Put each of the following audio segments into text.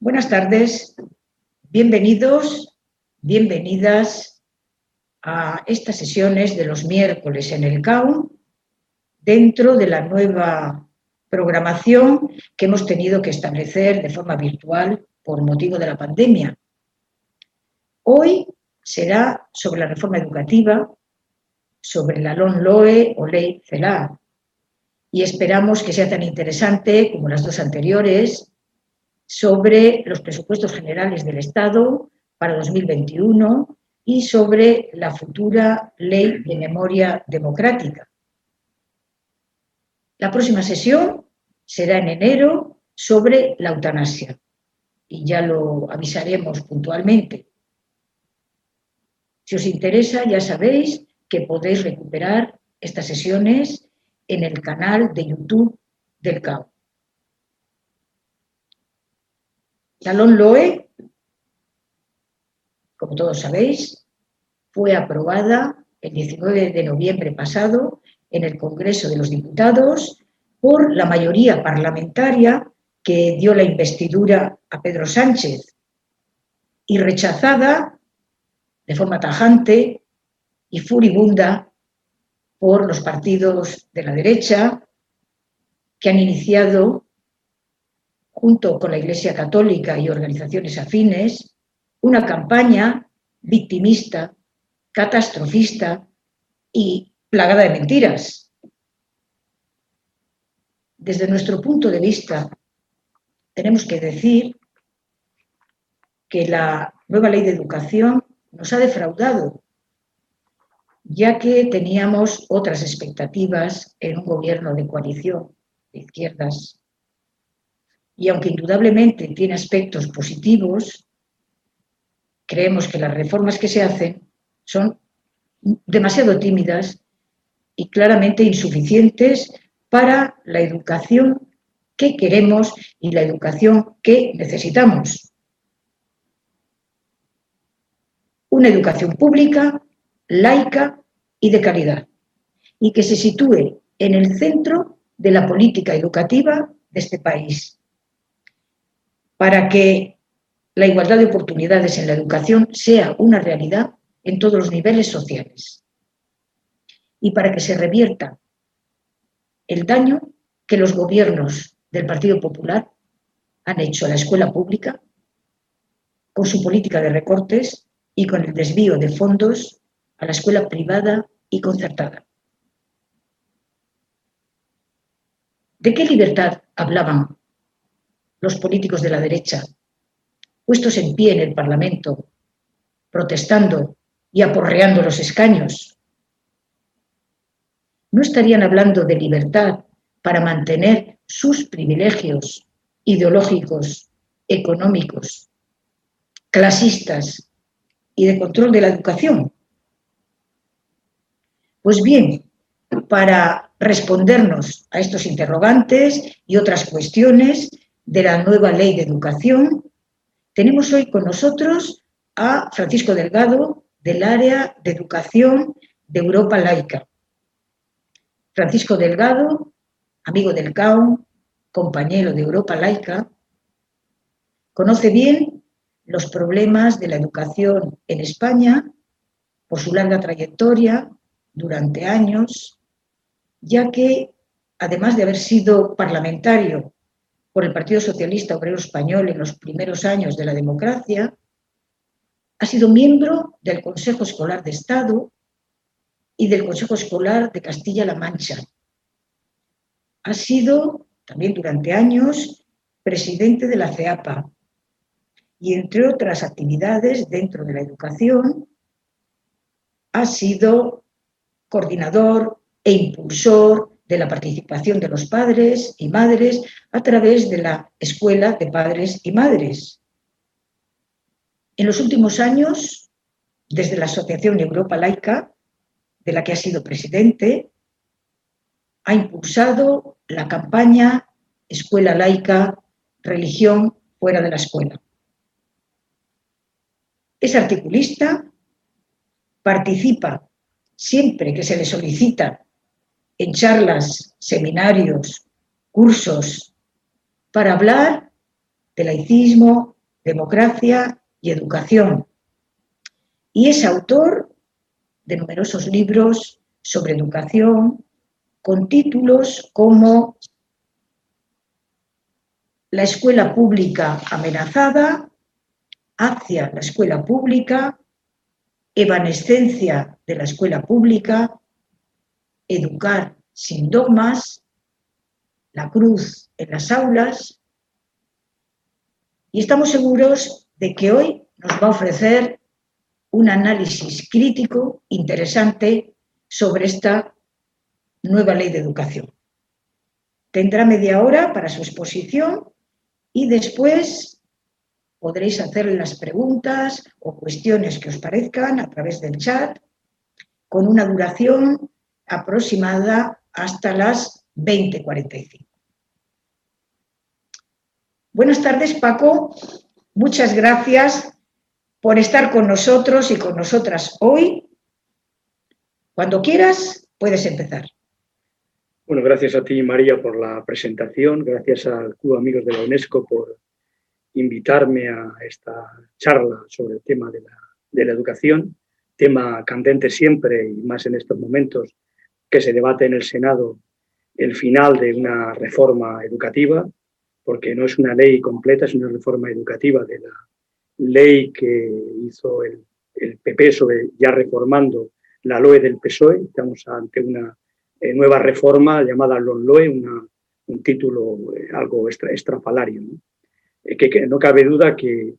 Buenas tardes, bienvenidos, bienvenidas a estas sesiones de los miércoles en el CAU dentro de la nueva programación que hemos tenido que establecer de forma virtual por motivo de la pandemia. Hoy será sobre la reforma educativa, sobre la LON-LOE o Ley CELA, y esperamos que sea tan interesante como las dos anteriores sobre los presupuestos generales del Estado para 2021 y sobre la futura ley de memoria democrática. La próxima sesión será en enero sobre la eutanasia y ya lo avisaremos puntualmente. Si os interesa, ya sabéis que podéis recuperar estas sesiones en el canal de YouTube del CAO. La LOE, como todos sabéis, fue aprobada el 19 de noviembre pasado en el Congreso de los Diputados por la mayoría parlamentaria que dio la investidura a Pedro Sánchez y rechazada de forma tajante y furibunda por los partidos de la derecha que han iniciado junto con la Iglesia Católica y organizaciones afines, una campaña victimista, catastrofista y plagada de mentiras. Desde nuestro punto de vista, tenemos que decir que la nueva ley de educación nos ha defraudado, ya que teníamos otras expectativas en un gobierno de coalición de izquierdas y aunque indudablemente tiene aspectos positivos, creemos que las reformas que se hacen son demasiado tímidas y claramente insuficientes para la educación que queremos y la educación que necesitamos. Una educación pública, laica y de calidad, y que se sitúe en el centro de la política educativa de este país para que la igualdad de oportunidades en la educación sea una realidad en todos los niveles sociales y para que se revierta el daño que los gobiernos del Partido Popular han hecho a la escuela pública con su política de recortes y con el desvío de fondos a la escuela privada y concertada. ¿De qué libertad hablaban los políticos de la derecha, puestos en pie en el Parlamento, protestando y aporreando los escaños, no estarían hablando de libertad para mantener sus privilegios ideológicos, económicos, clasistas y de control de la educación. Pues bien, para respondernos a estos interrogantes y otras cuestiones, de la nueva ley de educación, tenemos hoy con nosotros a Francisco Delgado del área de educación de Europa Laica. Francisco Delgado, amigo del CAO, compañero de Europa Laica, conoce bien los problemas de la educación en España por su larga trayectoria durante años, ya que, además de haber sido parlamentario por el Partido Socialista Obrero Español en los primeros años de la democracia, ha sido miembro del Consejo Escolar de Estado y del Consejo Escolar de Castilla-La Mancha. Ha sido también durante años presidente de la CEAPA y entre otras actividades dentro de la educación ha sido coordinador e impulsor de la participación de los padres y madres a través de la Escuela de Padres y Madres. En los últimos años, desde la Asociación Europa Laica, de la que ha sido presidente, ha impulsado la campaña Escuela Laica, Religión fuera de la escuela. Es articulista, participa siempre que se le solicita en charlas, seminarios, cursos, para hablar de laicismo, democracia y educación. Y es autor de numerosos libros sobre educación, con títulos como La escuela pública amenazada, hacia la escuela pública, evanescencia de la escuela pública, educar sin dogmas, la cruz en las aulas. Y estamos seguros de que hoy nos va a ofrecer un análisis crítico interesante sobre esta nueva ley de educación. Tendrá media hora para su exposición y después podréis hacerle las preguntas o cuestiones que os parezcan a través del chat con una duración aproximada hasta las 20.45. Buenas tardes, Paco. Muchas gracias por estar con nosotros y con nosotras hoy. Cuando quieras, puedes empezar. Bueno, gracias a ti, María, por la presentación. Gracias al Club Amigos de la UNESCO por invitarme a esta charla sobre el tema de la, de la educación, tema candente siempre y más en estos momentos que se debate en el Senado el final de una reforma educativa, porque no es una ley completa, es una reforma educativa de la ley que hizo el, PP sobre ya reformando la LOE del PSOE. Estamos ante una eh, nueva reforma llamada LONLOE, una, un título eh, algo extra, estrafalario. ¿no? Eh, que, no cabe duda que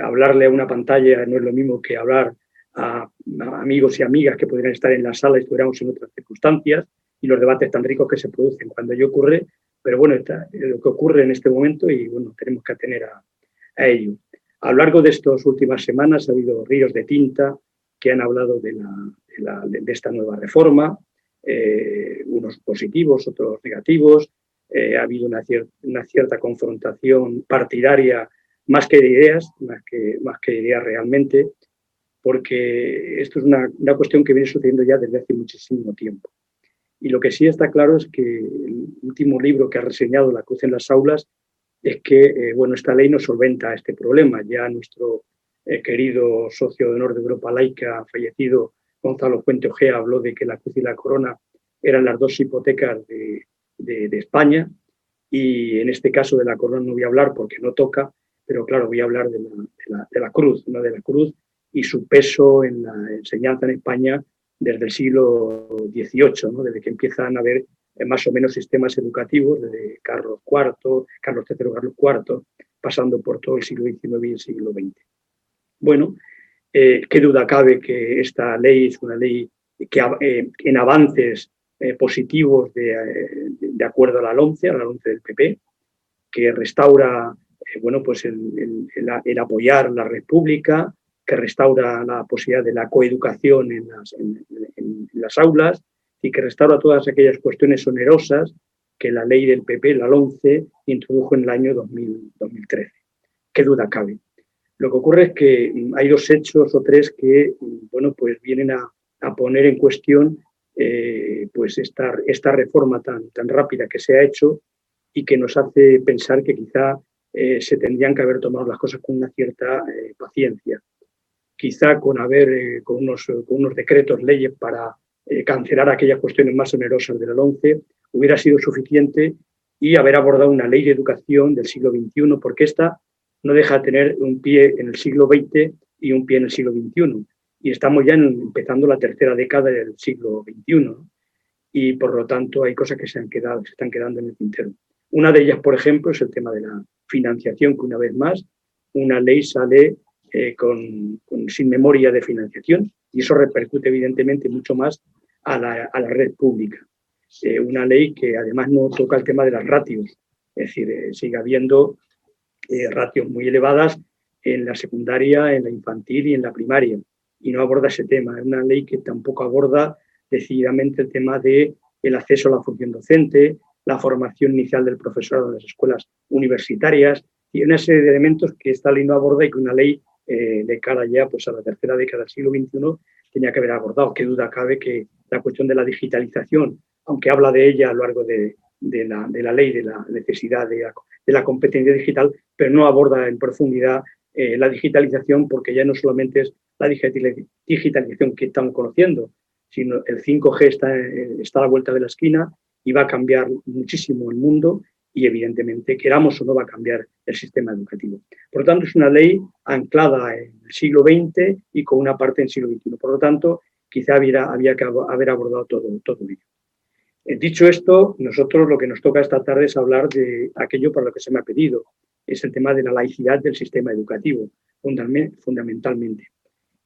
hablarle a una pantalla no es lo mismo que hablar a, amigos y amigas que podrían estar en la sala y estuviéramos en otras circunstancias y los debates tan ricos que se producen cuando ello ocurre, pero bueno, está, lo que ocurre en este momento y bueno, tenemos que atener a, ello. A lo largo de estas últimas semanas ha habido ríos de tinta que han hablado de, esta nueva reforma, eh, unos positivos, otros negativos. Eh, ha habido una, una, cierta confrontación partidaria más que de ideas, más que, más que de ideas realmente, porque esto es una, cuestión que viene sucediendo ya desde hace muchísimo tiempo. Y lo que sí está claro es que el último libro que ha reseñado La Cruz en las Aulas es que eh, bueno, esta ley no solventa este problema. Ya nuestro eh, querido socio de honor de Europa Laica, fallecido Gonzalo Fuente Ojea, habló de que la Cruz y la Corona eran las dos hipotecas de, España. Y en este caso de la Corona no voy a hablar porque no toca, pero claro, voy a hablar de la, de la Cruz, ¿no? de la Cruz y su peso en la enseñanza en España desde el siglo XVIII, desde que empiezan a haber eh, más o menos sistemas educativos, desde Carlos IV, Carlos III, Carlos IV, pasando por todo el siglo XIX y el siglo XX. Bueno, eh, qué duda cabe que esta ley es una ley que eh, en avances positivos de, acuerdo a la LONCE, a la LONCE del PP, que restaura bueno, pues el apoyar la República, que restaura la posibilidad de la coeducación en las, aulas y que restaura todas aquellas cuestiones onerosas que la ley del PP, la 11, introdujo en el año 2013. Qué duda cabe. Lo que ocurre es que hay dos hechos o tres que bueno, pues vienen a, a poner en cuestión eh, pues esta, esta reforma tan, tan rápida que se ha hecho y que nos hace pensar que quizá eh, se tendrían que haber tomado las cosas con una cierta eh, paciencia quizá con haber eh, con, unos, con unos decretos, leyes para eh, cancelar aquellas cuestiones más onerosas del 11, hubiera sido suficiente y haber abordado una ley de educación del siglo XXI, porque esta no deja de tener un pie en el siglo XX y un pie en el siglo XXI. Y estamos ya empezando la tercera década del siglo XXI. Y por lo tanto hay cosas que se, han quedado, se están quedando en el tintero. Una de ellas, por ejemplo, es el tema de la financiación, que una vez más una ley sale eh, con, sin memoria de financiación y eso repercute evidentemente mucho más a la, a la red pública. Eh, una ley que además no toca el tema de las ratios, es decir, eh, sigue habiendo ratios muy elevadas en la secundaria, en la infantil y en la primaria, y no aborda ese tema. Es una ley que tampoco aborda decididamente el tema de el acceso a la función docente, la formación inicial del profesorado en las escuelas universitarias y una serie de elementos que esta ley no aborda y que una ley eh, de cara ya pues, a la tercera década del siglo XXI tenía que haber abordado. Qué duda cabe que la cuestión de la digitalización, aunque habla de ella a lo largo de, de la, de la ley de la necesidad de la, competencia digital, pero no aborda en profundidad eh, la digitalización porque ya no solamente es la digitalización que estamos conociendo, sino el 5G está, eh, está a la vuelta de la esquina y va a cambiar muchísimo el mundo y evidentemente, queramos o no, va a cambiar el sistema educativo. Por lo tanto, es una ley anclada en el siglo XX y con una parte en el siglo XXI. Por lo tanto, quizá había, había que haber abordado todo, todo ello. Eh, dicho esto, nosotros lo que nos toca esta tarde es hablar de aquello para lo que se me ha pedido, es el tema de la laicidad del sistema educativo, fundamentalmente.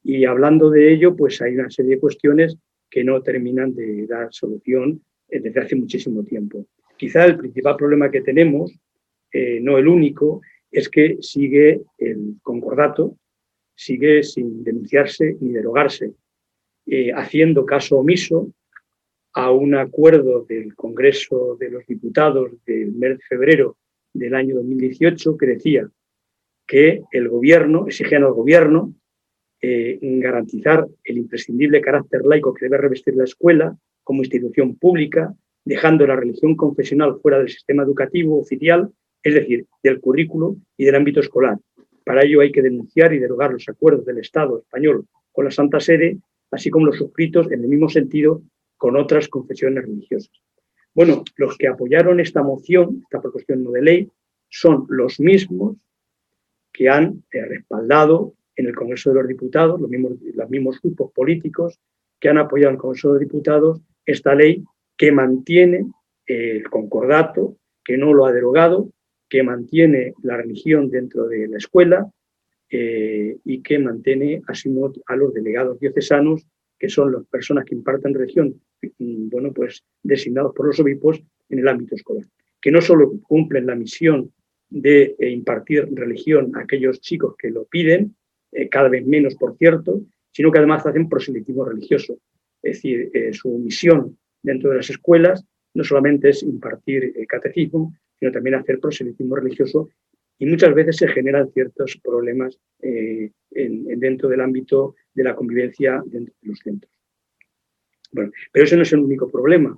Y hablando de ello, pues hay una serie de cuestiones que no terminan de dar solución eh, desde hace muchísimo tiempo. Quizá el principal problema que tenemos, eh, no el único, es que sigue el concordato, sigue sin denunciarse ni derogarse, eh, haciendo caso omiso a un acuerdo del Congreso de los Diputados del mes de febrero del año 2018 que decía que el gobierno, exigían al gobierno eh, garantizar el imprescindible carácter laico que debe revestir la escuela como institución pública, dejando la religión confesional fuera del sistema educativo oficial, es decir, del currículo y del ámbito escolar. Para ello hay que denunciar y derogar los acuerdos del Estado español con la Santa Sede, así como los suscritos en el mismo sentido con otras confesiones religiosas. Bueno, los que apoyaron esta moción, esta proposición no de ley, son los mismos que han eh, respaldado en el Congreso de los Diputados, los mismos, los mismos grupos políticos que han apoyado en el Congreso de los Diputados esta ley que mantiene el concordato, que no lo ha derogado, que mantiene la religión dentro de la escuela eh, y que mantiene a los delegados diocesanos, que son las personas que imparten religión, mm, bueno, pues designados por los obispos en el ámbito escolar, que no solo cumplen la misión de eh, impartir religión a aquellos chicos que lo piden, eh, cada vez menos, por cierto, sino que además hacen proselitismo religioso. Es decir, su misión dentro de las escuelas no solamente es impartir el catecismo, sino también hacer proselitismo religioso y muchas veces se generan ciertos problemas eh, dentro del ámbito de la convivencia dentro de los centros. Bueno, pero ese no es el único problema.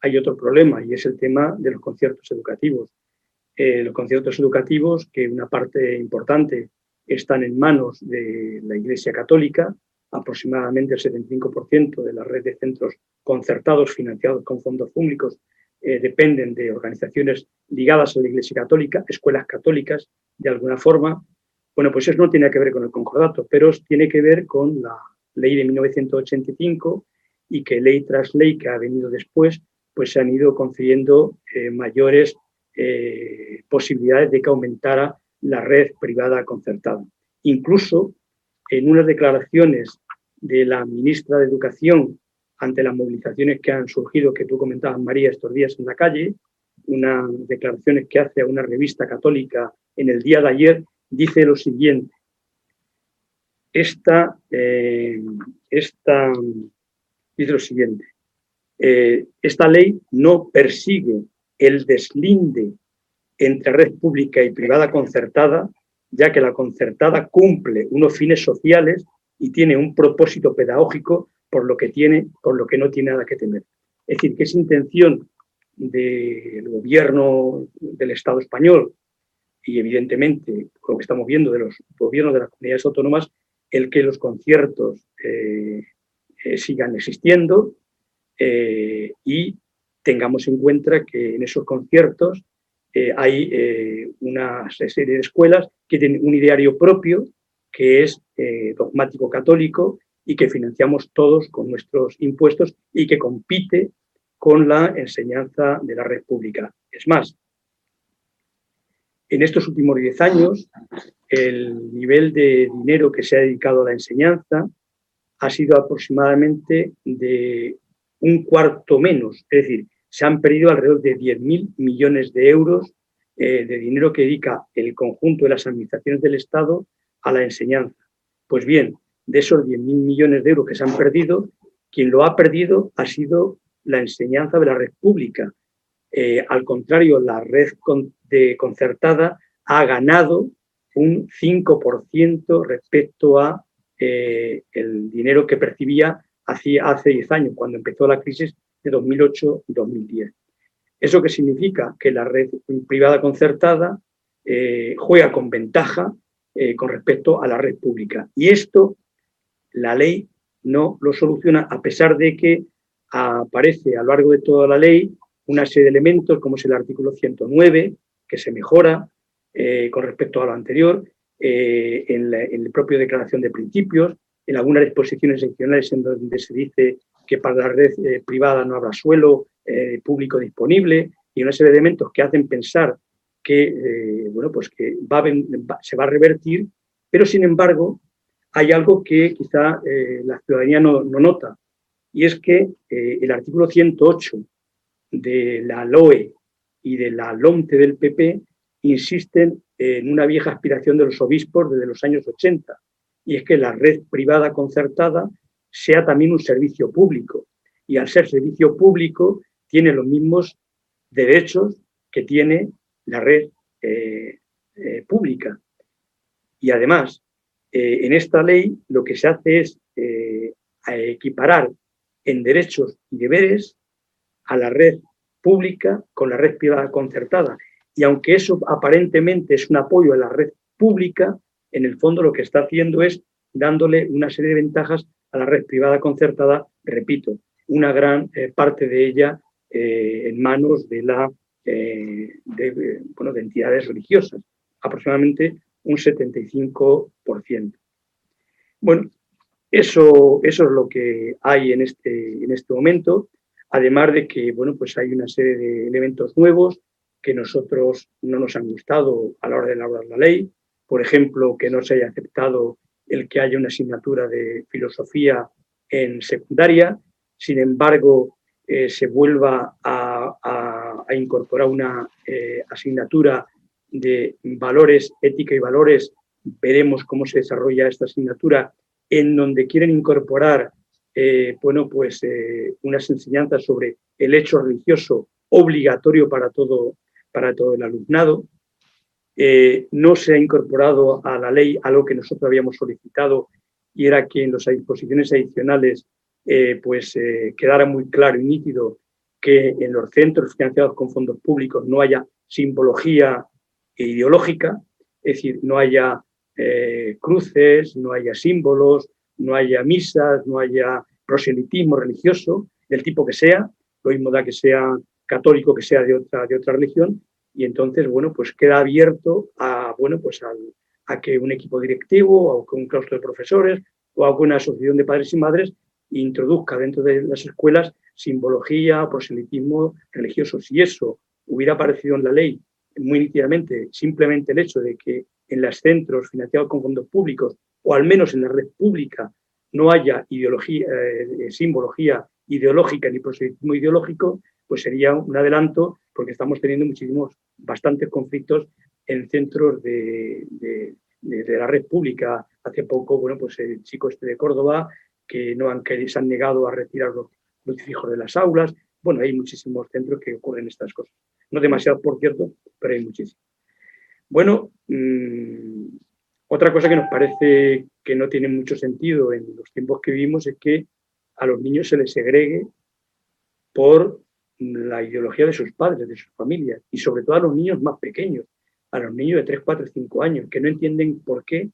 Hay otro problema y es el tema de los conciertos educativos. Eh, los conciertos educativos, que una parte importante están en manos de la Iglesia Católica, aproximadamente el 75% de la red de centros concertados financiados con fondos públicos eh, dependen de organizaciones ligadas a la Iglesia Católica, escuelas católicas, de alguna forma. Bueno, pues eso no tiene que ver con el concordato, pero tiene que ver con la ley de 1985 y que ley tras ley que ha venido después, pues se han ido concediendo eh, mayores eh, posibilidades de que aumentara la red privada concertada. Incluso en unas declaraciones de la ministra de Educación ante las movilizaciones que han surgido, que tú comentabas, María, estos días en la calle, unas declaraciones que hace a una revista católica en el día de ayer, dice lo siguiente. Esta, eh, esta dice lo siguiente. Eh, esta ley no persigue el deslinde entre red pública y privada concertada, ya que la concertada cumple unos fines sociales y tiene un propósito pedagógico por lo que tiene, por lo que no tiene nada que temer. Es decir, que es intención del gobierno del Estado español y evidentemente lo que estamos viendo de los gobiernos de las comunidades autónomas, el que los conciertos eh, eh, sigan existiendo eh, y tengamos en cuenta que en esos conciertos hay una serie de escuelas que tienen un ideario propio que es dogmático católico y que financiamos todos con nuestros impuestos y que compite con la enseñanza de la red pública. Es más, en estos últimos 10 años, el nivel de dinero que se ha dedicado a la enseñanza ha sido aproximadamente de un cuarto menos, es decir, se han perdido alrededor de 10.000 millones de euros eh, de dinero que dedica el conjunto de las administraciones del Estado a la enseñanza. Pues bien, de esos 10.000 millones de euros que se han perdido, quien lo ha perdido ha sido la enseñanza de la red pública. Eh, al contrario, la red de concertada ha ganado un 5% respecto a eh, el dinero que percibía hace, hace 10 años, cuando empezó la crisis de 2008-2010. ¿Eso qué significa? Que la red privada concertada eh, juega con ventaja con respecto a la red pública. Y esto la ley no lo soluciona, a pesar de que aparece a lo largo de toda la ley una serie de elementos, como es el artículo 109, que se mejora eh, con respecto a lo anterior, en, la, en, el propio Declaración de Principios, en algunas disposiciones seccionales en donde se dice que para la red privada no habrá suelo, eh, público disponible y una serie de elementos que hacen pensar que, eh, bueno, pues que se va a revertir, pero sin embargo hay algo que quizá eh, la ciudadanía no, nota, y es que el artículo 108 de la LOE y de la LOMTE del PP insisten en una vieja aspiración de los obispos desde los años 80, y es que la red privada concertada sea también un servicio público. Y al ser servicio público, tiene los mismos derechos que tiene la red eh, eh, pública. Y además, eh, en esta ley lo que se hace es equiparar en derechos y deberes a la red pública con la red privada concertada. Y aunque eso aparentemente es un apoyo a la red pública, en el fondo lo que está haciendo es dándole una serie de ventajas a la red privada concertada, repito, una gran parte de ella eh, en manos de, la, eh, bueno, de entidades religiosas, aproximadamente un 75%. Bueno, eso, eso es lo que hay en este, en este momento, además de que bueno, pues hay una serie de elementos nuevos que nosotros no nos han gustado a la hora de elaborar la ley, por ejemplo, que no se haya aceptado el que haya una asignatura de filosofía en secundaria, sin embargo, eh, se vuelva a, incorporar una eh, asignatura de valores, ética y valores. Veremos cómo se desarrolla esta asignatura, en donde quieren incorporar eh, bueno, pues, unas enseñanzas sobre el hecho religioso obligatorio para todo, para todo el alumnado. no se ha incorporado a la ley algo que nosotros habíamos solicitado y era que en las disposiciones adicionales eh, pues eh, quedara muy claro y nítido que en los centros financiados con fondos públicos no haya simbología ideológica, es decir, no haya eh, cruces, no haya símbolos, no haya misas, no haya proselitismo religioso, del tipo que sea, lo mismo da que sea católico que sea de otra, de otra religión, y entonces, bueno, pues queda abierto a, bueno, pues a que un equipo directivo, o un claustro de profesores, o a una asociación de padres y madres introduzca dentro de las escuelas simbología, proselitismo religioso. Si eso hubiera aparecido en la ley muy nítidamente, simplemente el hecho de que en los centros financiados con fondos públicos, o al menos en la red pública, no haya ideología, eh, simbología ideológica ni proselitismo ideológico, pues sería un adelanto porque estamos teniendo muchísimos, bastantes conflictos en centros de, de, la red pública. Hace poco, bueno, pues el chico este de Córdoba que no han, que se han negado a retirar los crucifijos de las aulas. Bueno, hay muchísimos centros que ocurren estas cosas. No demasiado, por cierto, pero hay muchísimos. Bueno, mmm, otra cosa que nos parece que no tiene mucho sentido en los tiempos que vivimos es que a los niños se les segregue por la ideología de sus padres, de sus familias, y sobre todo a los niños más pequeños, a los niños de 3, 4, 5 años, que no entienden por qué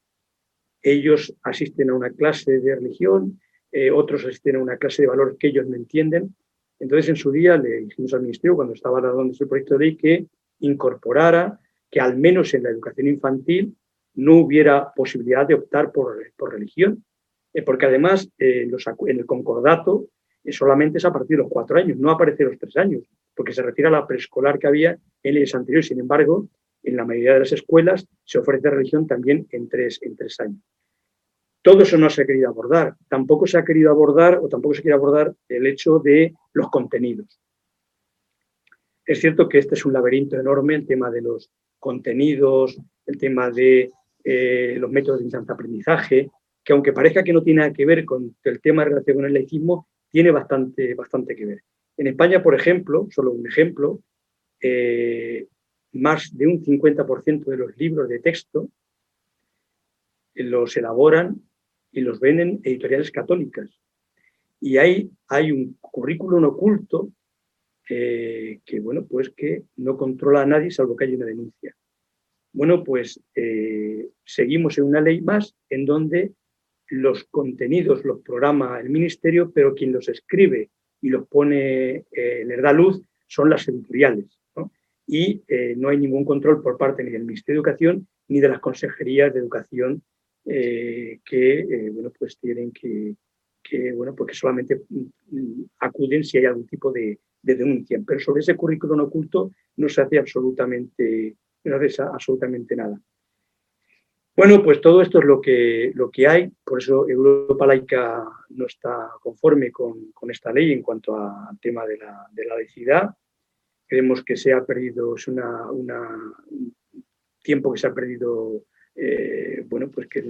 ellos asisten a una clase de religión, eh, otros asisten a una clase de valores que ellos no entienden. Entonces, en su día le dijimos al Ministerio, cuando estaba dando su proyecto de ley, que incorporara que al menos en la educación infantil no hubiera posibilidad de optar por, por religión, eh, porque además eh, en el concordato solamente es a partir de los cuatro años, no aparece los tres años, porque se refiere a la preescolar que había en leyes anteriores. Sin embargo, en la mayoría de las escuelas se ofrece religión también en tres, en tres años. Todo eso no se ha querido abordar. Tampoco se ha querido abordar o tampoco se quiere abordar el hecho de los contenidos. Es cierto que este es un laberinto enorme, el tema de los contenidos, el tema de eh, los métodos de enseñanza-aprendizaje, que aunque parezca que no tiene nada que ver con el tema relación con el laicismo, tiene bastante, bastante que ver. En España, por ejemplo, solo un ejemplo, eh, más de un 50% de los libros de texto los elaboran y los ven en editoriales católicas. Y hay un currículum oculto que, bueno, pues que no controla a nadie salvo que haya una denuncia. Bueno, pues seguimos en una ley más en donde los contenidos los programa el ministerio, pero quien los escribe y los pone, eh, les da luz, son las editoriales. Y eh, no hay ningún control por parte ni del Ministerio de Educación ni de las consejerías de educación eh, que, bueno, pues tienen que, bueno, porque solamente mm, acuden si hay algún tipo de, denuncia. Pero sobre ese currículum oculto no se hace absolutamente, no hace absolutamente nada. Bueno, pues todo esto es lo que, lo que hay, por eso Europa Laica no está conforme con, esta ley en cuanto al tema de la, de la laicidad. Creemos que se ha perdido, es una, un tiempo que se ha perdido, eh, bueno, pues que,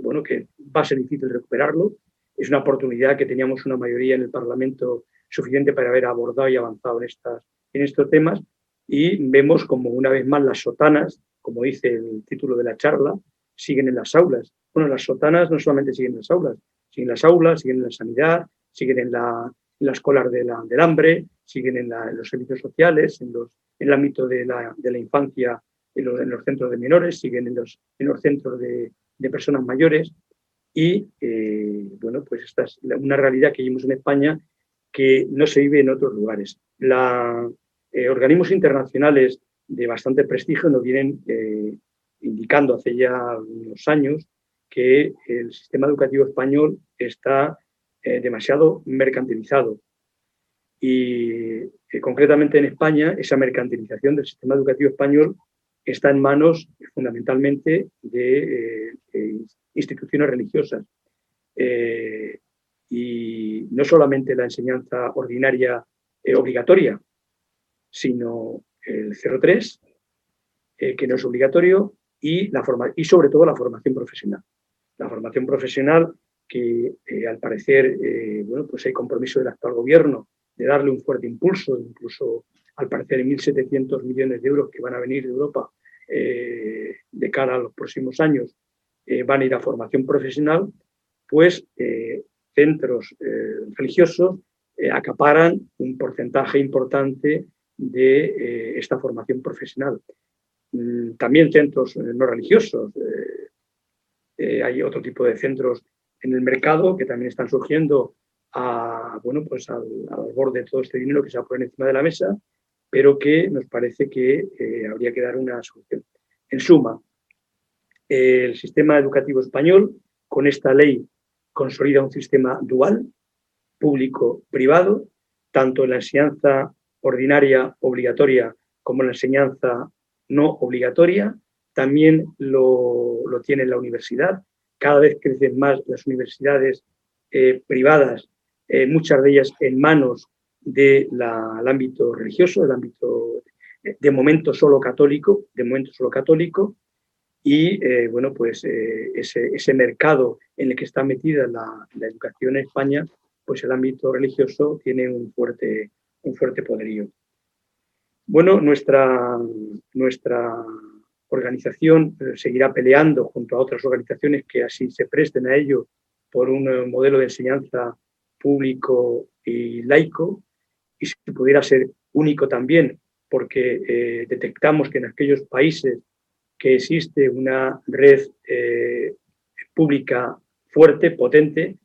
bueno, que va a ser difícil recuperarlo. Es una oportunidad que teníamos una mayoría en el Parlamento suficiente para haber abordado y avanzado en, estas, en estos temas y vemos como una vez más las sotanas como dice el título de la charla, siguen en las aulas. Bueno, las sotanas no solamente siguen en las aulas, siguen en las aulas, siguen en la sanidad, siguen en, la, las colas de la, del hambre, siguen en, los servicios sociales, en, los, en el ámbito de la, de la infancia, en los, en los, centros de menores, siguen en los, en los centros de, de personas mayores. Y eh, bueno, pues esta es una realidad que vivimos en España que no se vive en otros lugares. Los eh, organismos internacionales de bastante prestigio nos vienen eh, indicando hace ya unos años que el sistema educativo español está eh, demasiado mercantilizado. Y eh, concretamente en España, esa mercantilización del sistema educativo español está en manos fundamentalmente de instituciones religiosas. y no solamente la enseñanza ordinaria obligatoria, sino el 03, eh, que no es obligatorio, y, la forma, y sobre todo la formación profesional. La formación profesional que eh, al parecer eh, bueno, pues hay compromiso del actual gobierno de darle un fuerte impulso, incluso al parecer 1.700 millones de euros que van a venir de Europa de cara a los próximos años van a ir a formación profesional, pues centros religiosos acaparan un porcentaje importante de eh, esta formación profesional. Mm, también centros eh, no religiosos. Eh, hay otro tipo de centros en el mercado que también están surgiendo bueno, pues al, borde de todo este dinero que se poner encima de la mesa, pero que nos parece que habría que dar una solución. En suma, el sistema educativo español, con esta ley, consolida un sistema dual, público-privado, tanto en la enseñanza ordinaria obligatoria como la enseñanza no obligatoria. También lo, tiene la universidad. Cada vez crecen más las universidades eh, privadas, eh, muchas de ellas en manos del ámbito religioso, del ámbito de momento solo católico, de momento solo católico, y eh, bueno, pues ese, ese, mercado en el que está metida la, la, educación en España, pues el ámbito religioso tiene un fuerte, un fuerte poderío. Bueno, nuestra, nuestra organización eh, seguirá peleando junto a otras organizaciones que así se presten a ello por un eh, modelo de enseñanza público y laico, y si pudiera ser único también, porque eh, detectamos que en aquellos países que existe una red pública fuerte, potente,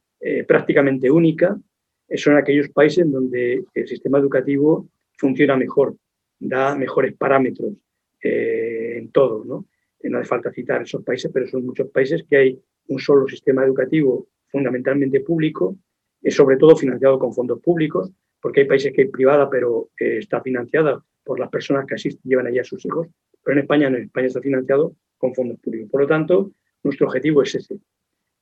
prácticamente única, son aquellos países donde el sistema educativo funciona mejor, da mejores parámetros eh, en todo. ¿no? Eh, no hace falta citar esos países, pero son muchos países que hay un solo sistema educativo fundamentalmente público, sobre todo financiado con fondos públicos, porque hay países que hay privada, pero está financiada por las personas que asisten, llevan allá a sus hijos, pero en España no, en España está financiado con fondos públicos. Por lo tanto, nuestro objetivo es ese.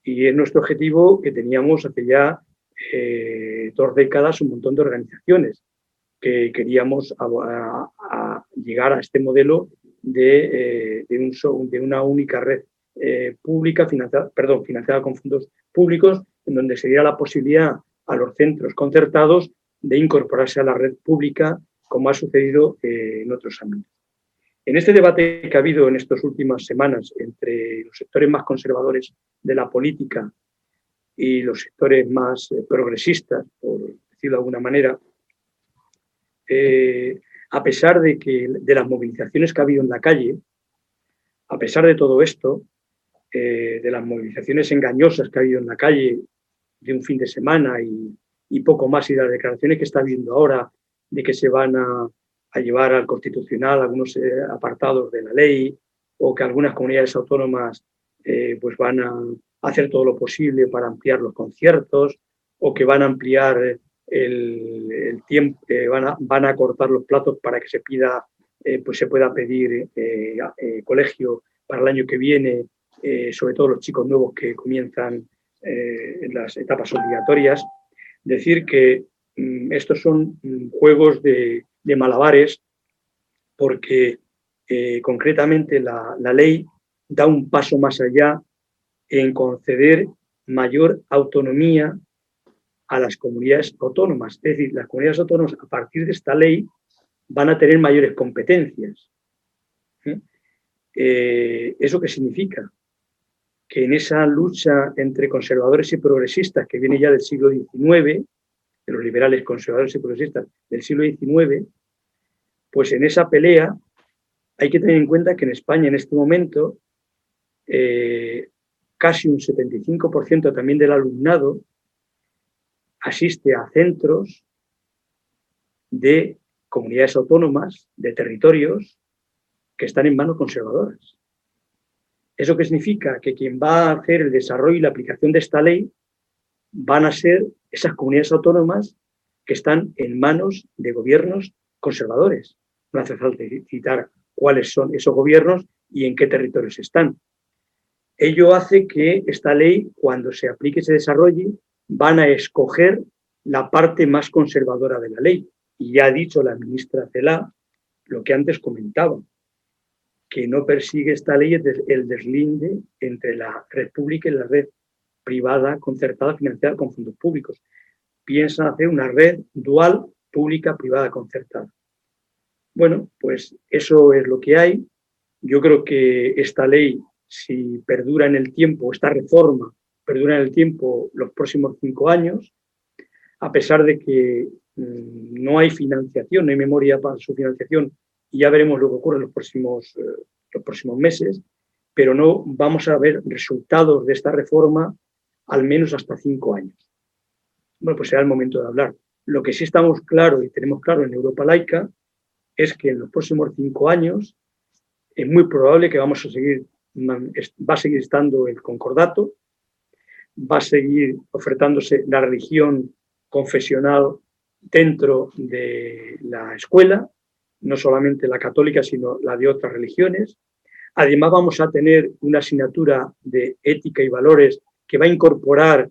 Y es nuestro objetivo que teníamos hace ya eh, dos décadas un montón de organizaciones que queríamos llegar a este modelo de, eh, de una única red eh, pública, financiada, perdón, financiada con fondos públicos, en donde se diera la posibilidad a los centros concertados de incorporarse a la red pública, como ha sucedido en otros ámbitos. En este debate que ha habido en estas últimas semanas entre los sectores más conservadores de la política y los sectores más eh, progresistas, por decirlo de alguna manera, a pesar de, que, de las movilizaciones que ha habido en la calle, a pesar de todo esto, de las movilizaciones engañosas que ha habido en la calle de un fin de semana y, y poco más, y las declaraciones que está habiendo ahora de que se van a, llevar al constitucional algunos eh, apartados de la ley o que algunas comunidades autónomas eh, pues van a hacer todo lo posible para ampliar los conciertos o que van a ampliar el, el tiempo, eh, van, a, van a cortar los platos para que se pida, pues se pueda pedir colegio para el año que viene, sobre todo los chicos nuevos que comienzan en las etapas obligatorias. Decir que mm, estos son mm, juegos de, malabares porque eh, concretamente la, ley da un paso más allá en conceder mayor autonomía a las comunidades autónomas. Es decir, las comunidades autónomas a partir de esta ley van a tener mayores competencias. ¿Eh? Eh, ¿Eso qué significa? Que en esa lucha entre conservadores y progresistas que viene ya del siglo XIX, de los liberales conservadores y progresistas del siglo XIX, pues en esa pelea hay que tener en cuenta que en España en este momento eh, casi un 75% también del alumnado asiste a centros de comunidades autónomas, de territorios que están en manos conservadoras. ¿Eso qué significa? Que quien va a hacer el desarrollo y la aplicación de esta ley van a ser esas comunidades autónomas que están en manos de gobiernos conservadores. No hace falta citar cuáles son esos gobiernos y en qué territorios están. Ello hace que esta ley, cuando se aplique y se desarrolle, van a escoger la parte más conservadora de la ley. Y ya ha dicho la ministra Celá lo que antes comentaba, que no persigue esta ley el deslinde entre la red pública y la red privada concertada financiada con fondos públicos. Piensan hacer una red dual pública-privada concertada. Bueno, pues eso es lo que hay. Yo creo que esta ley, si perdura en el tiempo, esta reforma perdura en el tiempo los próximos cinco años, a pesar de que mm, no hay financiación, no hay memoria para su financiación, y ya veremos lo que ocurre en los próximos, eh, los próximos meses, pero no vamos a ver resultados de esta reforma al menos hasta cinco años. Bueno, pues será el momento de hablar. Lo que sí estamos claro y tenemos claro en Europa laica es que en los próximos cinco años es muy probable que vamos a seguir, va a seguir estando el concordato, va a seguir ofertándose la religión confesional dentro de la escuela, no solamente la católica, sino la de otras religiones. Además, vamos a tener una asignatura de ética y valores que va a incorporar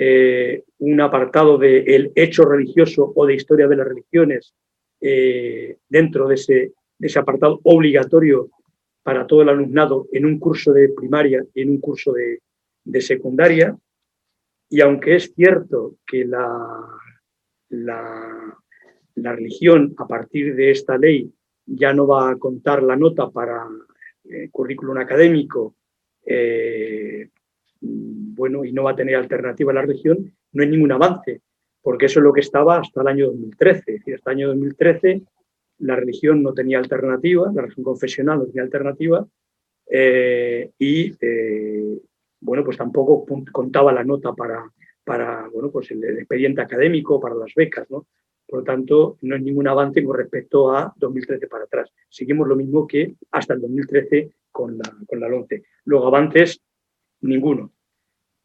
eh, un apartado del hecho religioso o de historia de las religiones eh, dentro de ese, apartado obligatorio para todo el alumnado en un curso de primaria y en un curso de, secundaria. Y aunque es cierto que la, la, religión a partir de esta ley ya no va a contar la nota para eh, currículum académico, eh, bueno, y no va a tener alternativa a la religión, no hay ningún avance porque eso es lo que estaba hasta el año 2013. Es decir, hasta el año 2013 la religión no tenía alternativa, la religión confesional no tenía alternativa, eh, y eh, bueno, pues tampoco contaba la nota para, para bueno, pues el, expediente académico, para las becas, ¿no? Por lo tanto, no hay ningún avance con respecto a 2013 para atrás. Seguimos lo mismo que hasta el 2013 con la, con la LONCE. Luego, avances, ninguno.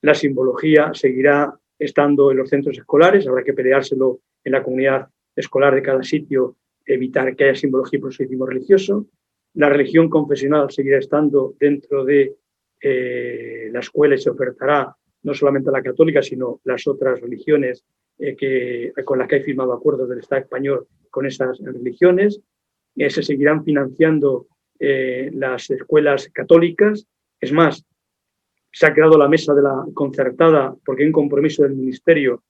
La simbología seguirá estando en los centros escolares, habrá que peleárselo en la comunidad escolar de cada sitio, evitar que haya simbología y proselitismo religioso. La religión confesional seguirá estando dentro de eh, la escuela y se ofertará no solamente a la católica, sino las otras religiones eh, que, con las que hay firmado acuerdos del Estado español con esas religiones. Eh, se seguirán financiando las escuelas católicas. Es más, se ha creado la mesa de la concertada porque hay un compromiso del Ministerio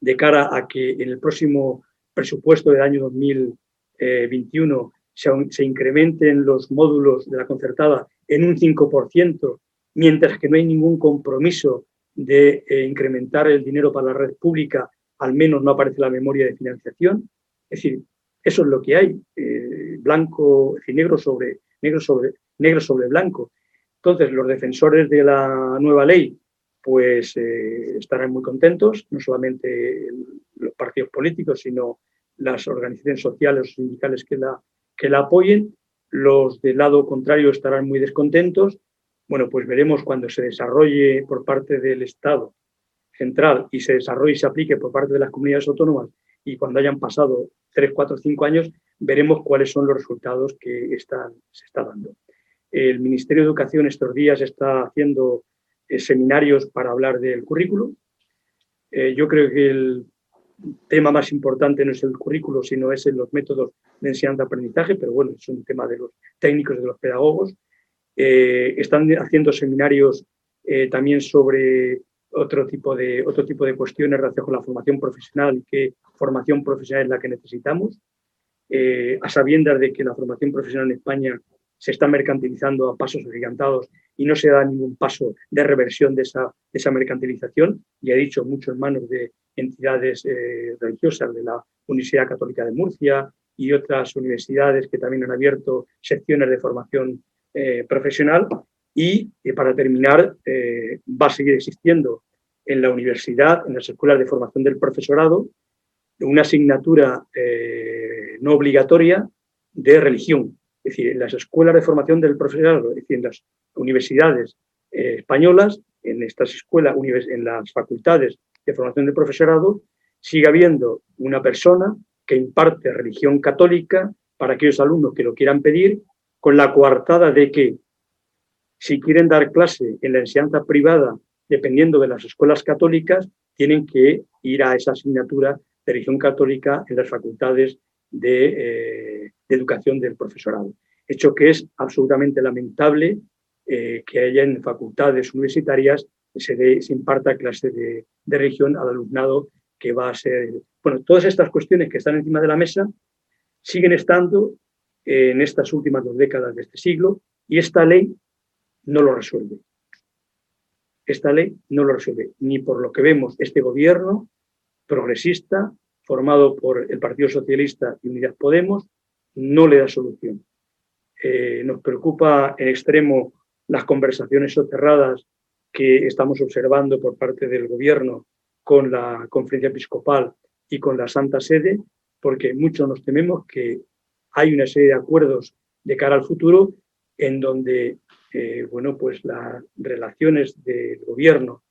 de cara a que en el próximo presupuesto del año 2021 se, incrementen los módulos de la concertada en un 5%, mientras que no hay ningún compromiso de eh, incrementar el dinero para la red pública, al menos no aparece la memoria de financiación. Es decir, eso es lo que hay, eh, blanco, negro sobre, negro, sobre, negro sobre blanco. Entonces, los defensores de la nueva ley pues eh, estarán muy contentos, no solamente los partidos políticos, sino las organizaciones sociales o sindicales que la, que la apoyen. Los del lado contrario estarán muy descontentos. Bueno, pues veremos cuando se desarrolle por parte del Estado central y se desarrolle y se aplique por parte de las comunidades autónomas y cuando hayan pasado tres, cuatro, cinco años, veremos cuáles son los resultados que están, se está dando. El Ministerio de Educación estos días está haciendo eh, seminarios para hablar del currículo. Eh, yo creo que el tema más importante no es el currículo, sino es en los métodos de enseñanza-aprendizaje, pero bueno, es un tema de los técnicos de los pedagogos. Eh, están haciendo seminarios también sobre otro tipo de, otro tipo de cuestiones relacionadas con la formación profesional y qué formación profesional es la que necesitamos, eh, a sabiendas de que la formación profesional en España se está mercantilizando a pasos gigantados y no se da ningún paso de reversión de esa, esa mercantilización, y ha dicho mucho en manos de entidades eh, religiosas de la Universidad Católica de Murcia y otras universidades que también han abierto secciones de formación eh, profesional, y para terminar, eh, va a seguir existiendo en la universidad, en las escuelas de formación del profesorado, una asignatura eh, no obligatoria de religión. Es decir, en las escuelas de formación del profesorado, es decir, en las universidades eh, españolas, en estas escuelas, en las facultades de formación del profesorado, sigue habiendo una persona que imparte religión católica para aquellos alumnos que lo quieran pedir, con la coartada de que si quieren dar clase en la enseñanza privada, dependiendo de las escuelas católicas, tienen que ir a esa asignatura de religión católica en las facultades de, eh, educación del profesorado. Hecho que es absolutamente lamentable eh, que haya en facultades universitarias se, se imparta clase de, de religión al alumnado que va a ser... Bueno, todas estas cuestiones que están encima de la mesa siguen estando en estas últimas dos décadas de este siglo y esta ley no lo resuelve. Esta ley no lo resuelve, ni por lo que vemos este gobierno progresista, formado por el Partido Socialista y Unidad Podemos, no le da solución. Eh, nos preocupa en extremo las conversaciones soterradas que estamos observando por parte del gobierno con la conferencia episcopal y con la Santa Sede, porque mucho nos tememos que hay una serie de acuerdos de cara al futuro en donde eh, bueno, pues las relaciones del gobierno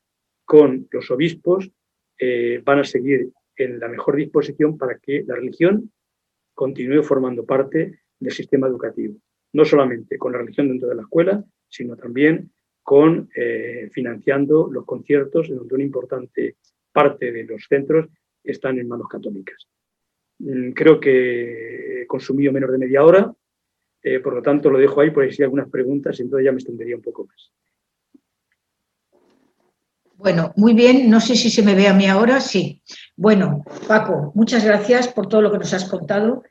con los obispos eh, van a seguir en la mejor disposición para que la religión continúe formando parte del sistema educativo. No solamente con la religión dentro de la escuela, sino también con eh, financiando los conciertos, en donde una importante parte de los centros están en manos católicas. Mm, creo que he consumido menos de media hora. Eh, por lo tanto, lo dejo ahí por si hay algunas preguntas entonces ya me extendería un poco más. Bueno, muy bien. No sé si se me ve a mí ahora. Sí. Bueno, Paco, muchas gracias por todo lo que nos has contado.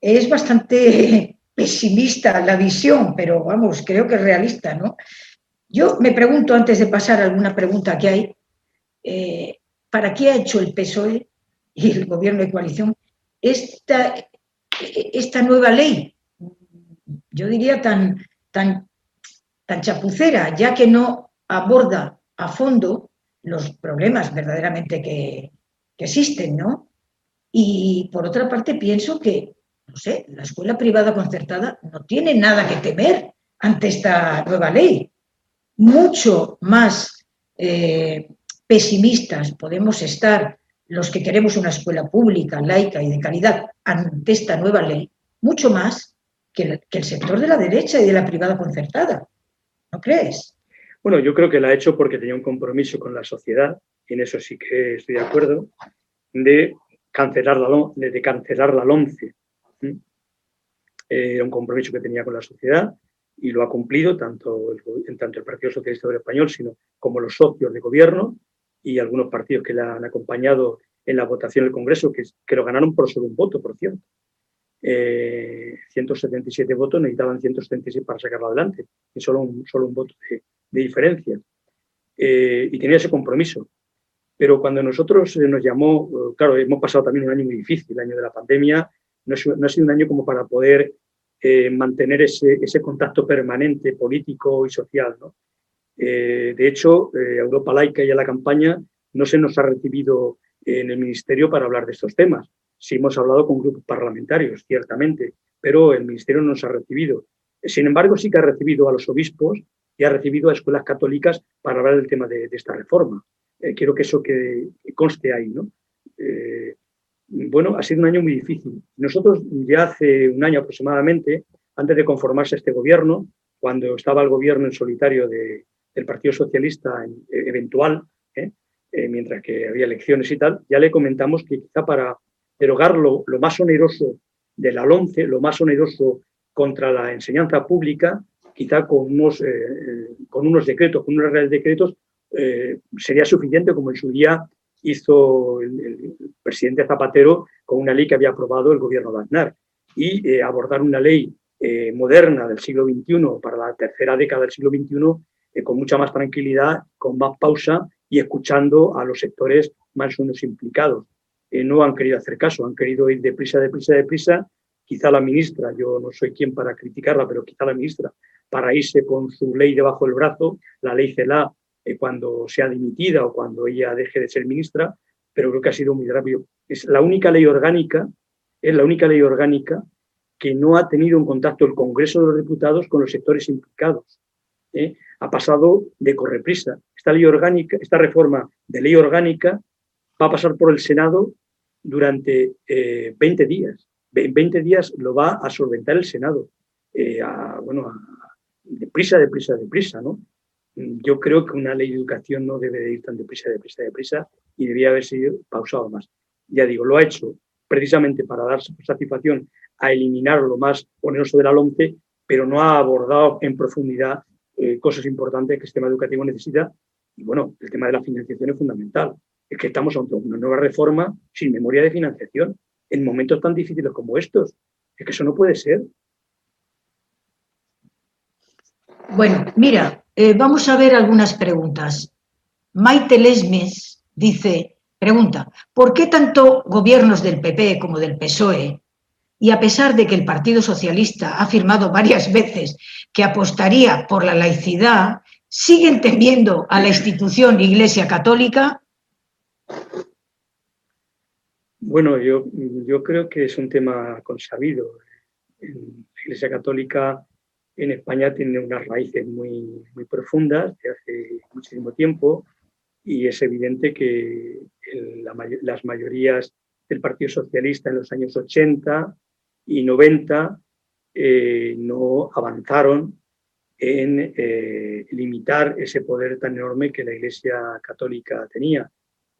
Es bastante pesimista la visión, pero vamos, creo que es realista, ¿no? Yo me pregunto, antes de pasar a alguna pregunta que hay, eh, ¿para qué ha hecho el PSOE y el Gobierno de coalición esta, esta nueva ley yo diría, tan, tan, tan chapucera, ya que no aborda a fondo los problemas verdaderamente que, existen, ¿no? Y por otra parte pienso que, no sé, la escuela privada concertada no tiene nada que temer ante esta nueva ley. Mucho más eh, pesimistas podemos estar los que queremos una escuela pública, laica y de calidad ante esta nueva ley, mucho más que el, sector de la derecha y de la privada concertada. ¿No crees? Bueno, yo creo que la ha hecho porque tenía un compromiso con la sociedad, y en eso sí que estoy de acuerdo, de cancelar la, de cancelar la LOMCE. Era un compromiso que tenía con la sociedad y lo ha cumplido tanto el, tanto el Partido Socialista Español sino como los socios de gobierno y algunos partidos que le han acompañado en la votación del Congreso, que, que lo ganaron por solo un voto, por cierto. 177 eh, votos, necesitaban 176 para sacarlo adelante, y solo un, solo un voto de, diferencia. Eh, y tenía ese compromiso. pero cuando nosotros nos llamó, claro, hemos pasado también un año muy difícil, el año de la pandemia, no, ha sido un año como para poder mantener ese, ese, contacto permanente político y social. ¿no? De hecho, Europa Laica y a la campaña no se nos ha recibido en el Ministerio para hablar de estos temas. Sí hemos hablado con grupos parlamentarios, ciertamente, pero el Ministerio no nos ha recibido. Sin embargo, sí que ha recibido a los obispos y ha recibido a escuelas católicas para hablar del tema de, esta reforma. Eh, quiero que eso conste ahí. ¿no? Eh, bueno, ha sido un año muy difícil. Nosotros ya hace un año aproximadamente, antes de conformarse este gobierno, cuando estaba el gobierno en solitario del Partido Socialista eventual, ¿eh? Eh, mientras que había elecciones y tal, ya le comentamos que quizá para derogar lo, más oneroso de la LONCE, lo más oneroso contra la enseñanza pública, quizá con unos, eh, eh, con unos decretos, con unos reales decretos, sería suficiente, como en su día hizo el, presidente Zapatero con una ley que había aprobado el gobierno de Aznar. Y abordar una ley moderna del siglo XXI para la tercera década del siglo XXI con mucha más tranquilidad, con más pausa y escuchando a los sectores más o menos implicados. Eh, no han querido hacer caso, han querido ir deprisa, deprisa, deprisa. Quizá la ministra, yo no soy quien para criticarla, pero quizá la ministra, para irse con su ley debajo del brazo, la ley CELA, eh, cuando sea dimitida o cuando ella deje de ser ministra, pero creo que ha sido muy rápido. Es la única ley orgánica, es la única ley orgánica que no ha tenido en contacto el Congreso de los Diputados con los sectores implicados. ¿eh? Ha pasado de correprisa. Esta ley orgánica, esta reforma de ley orgánica va a pasar por el Senado durante 20 eh, días. En 20 días lo va a solventar el Senado. Eh, bueno, deprisa, deprisa, deprisa, ¿no? Yo creo que una ley de educación no debe de ir tan deprisa, deprisa, deprisa y debía haber sido pausado más. Ya digo, lo ha hecho precisamente para dar satisfacción a eliminar lo más oneroso de la LOMCE, pero no ha abordado en profundidad eh, cosas importantes que el sistema educativo necesita. Y bueno, el tema de la financiación es fundamental. Es que estamos ante una nueva reforma sin memoria de financiación en momentos tan difíciles como estos. Es que eso no puede ser. Bueno, mira, eh, vamos a ver algunas preguntas. Maite Lesmes dice, pregunta, ¿por qué tanto gobiernos del PP como del PSOE y a pesar de que el Partido Socialista ha afirmado varias veces que apostaría por la laicidad, siguen temiendo a la institución Iglesia Católica? Bueno, yo, yo creo que es un tema consabido. La Iglesia Católica en España tiene unas raíces muy, muy profundas de hace muchísimo tiempo y es evidente que las mayorías del Partido Socialista en los años 80 y 90 eh, no avanzaron en eh, limitar ese poder tan enorme que la Iglesia Católica tenía.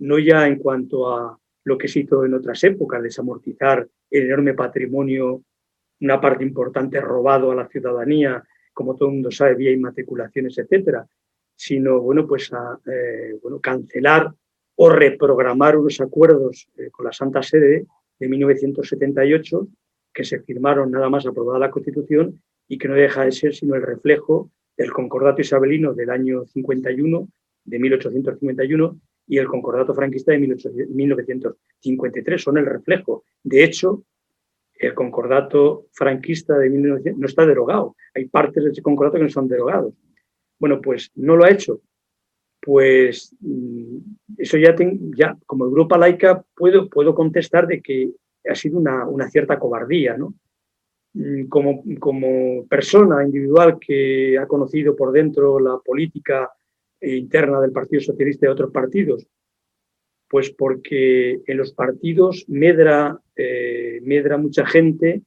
No ya en cuanto a lo que se hizo en otras épocas, desamortizar el enorme patrimonio, una parte importante robado a la ciudadanía, como todo el mundo sabe, vía inmatriculaciones, etcétera, sino bueno, pues a eh, bueno, cancelar o reprogramar unos acuerdos con la Santa Sede de 1978 que se firmaron nada más aprobada la Constitución y que no deja de ser sino el reflejo del concordato isabelino del año 51, de 1851, y el concordato franquista de 1953. Son el reflejo. De hecho, el concordato franquista de 1900 no está derogado. Hay partes de ese concordato que no están derogados. Bueno, pues no lo ha hecho. Pues mm, eso ya, ya como Europa laica puedo, puedo contestar de que ha sido una, cierta cobardía, ¿no? Mm, como, como, persona individual que ha conocido por dentro la política interna del Partido Socialista y otros partidos, pues porque en los partidos medra, eh, medra mucha gente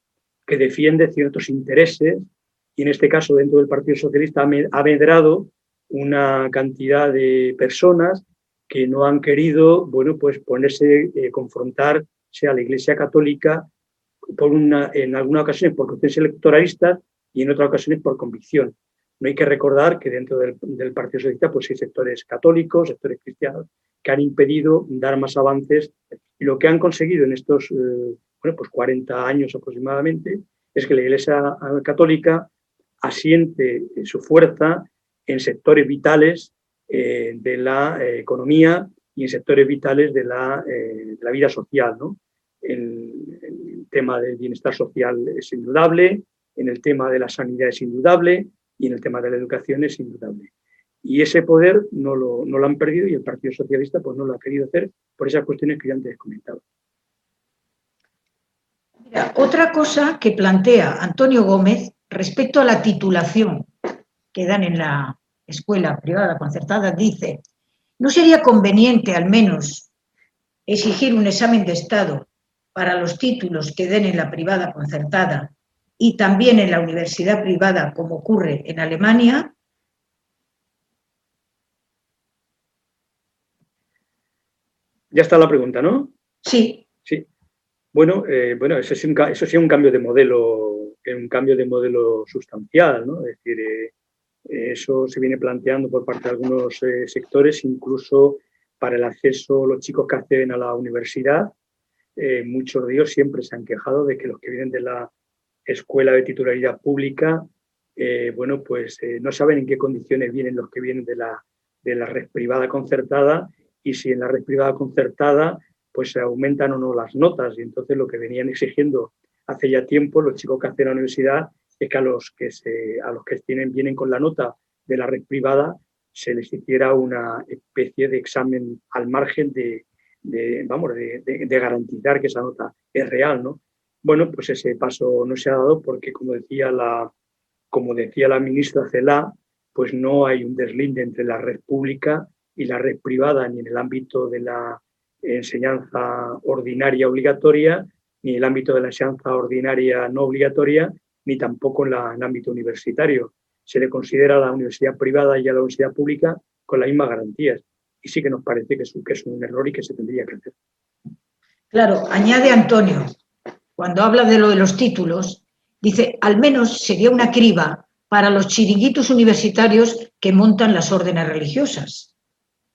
que defiende ciertos intereses y en este caso dentro del Partido Socialista ha medrado una cantidad de personas que no han querido, bueno, pues ponerse, eh, confrontar sea la Iglesia Católica por una, en algunas ocasiones por cuestiones electoralistas y en otras ocasiones por convicción. No hay que recordar que dentro del, Partido Socialista pues hay sectores católicos, sectores cristianos, que han impedido dar más avances y lo que han conseguido en estos eh, bueno, pues 40 años aproximadamente es que la Iglesia Católica asiente su fuerza en sectores vitales eh, de la eh, economía y en sectores vitales de la, de la vida social. ¿no? El, tema del bienestar social es indudable, en el tema de la sanidad es indudable y en el tema de la educación es indudable. Y ese poder no lo, no lo han perdido y el Partido Socialista pues, no lo ha querido hacer por esas cuestiones que yo antes he comentado. Mira, otra cosa que plantea Antonio Gómez respecto a la titulación que dan en la escuela privada concertada, dice, ¿no sería conveniente al menos exigir un examen de Estado para los títulos que den en la privada concertada y también en la universidad privada, como ocurre en Alemania? Ya está la pregunta, ¿no? Sí. Sí. Bueno, eh, bueno eso, sí un, eso sí un cambio de modelo, un cambio de modelo sustancial, ¿no? Es decir, eh, eso se viene planteando por parte de algunos eh, sectores, incluso para el acceso, los chicos que acceden a la universidad, eh, muchos de ellos siempre se han quejado de que los que vienen de la escuela de titularidad pública, eh, bueno, pues eh, no saben en qué condiciones vienen los que vienen de la, de la red privada concertada y si en la red privada concertada pues se aumentan o no las notas. Y entonces lo que venían exigiendo hace ya tiempo los chicos que hacen la universidad es que a los que, se, a los que tienen, vienen con la nota de la red privada se les hiciera una especie de examen al margen de, vamos, de, garantizar que esa nota es real, ¿no? Bueno, pues ese paso no se ha dado porque, como decía la, como decía la ministra Celá, pues no hay un deslinde entre la red pública y la red privada, ni en el ámbito de la enseñanza ordinaria obligatoria, ni en el ámbito de la enseñanza ordinaria no obligatoria, ni tampoco en, la, en el ámbito universitario. Se le considera a la universidad privada y a la universidad pública con las mismas garantías. Y sí que nos parece que es, un, que es un error y que se tendría que hacer. Claro, añade Antonio, cuando habla de lo de los títulos, dice, al menos sería una criba para los chiringuitos universitarios que montan las órdenes religiosas,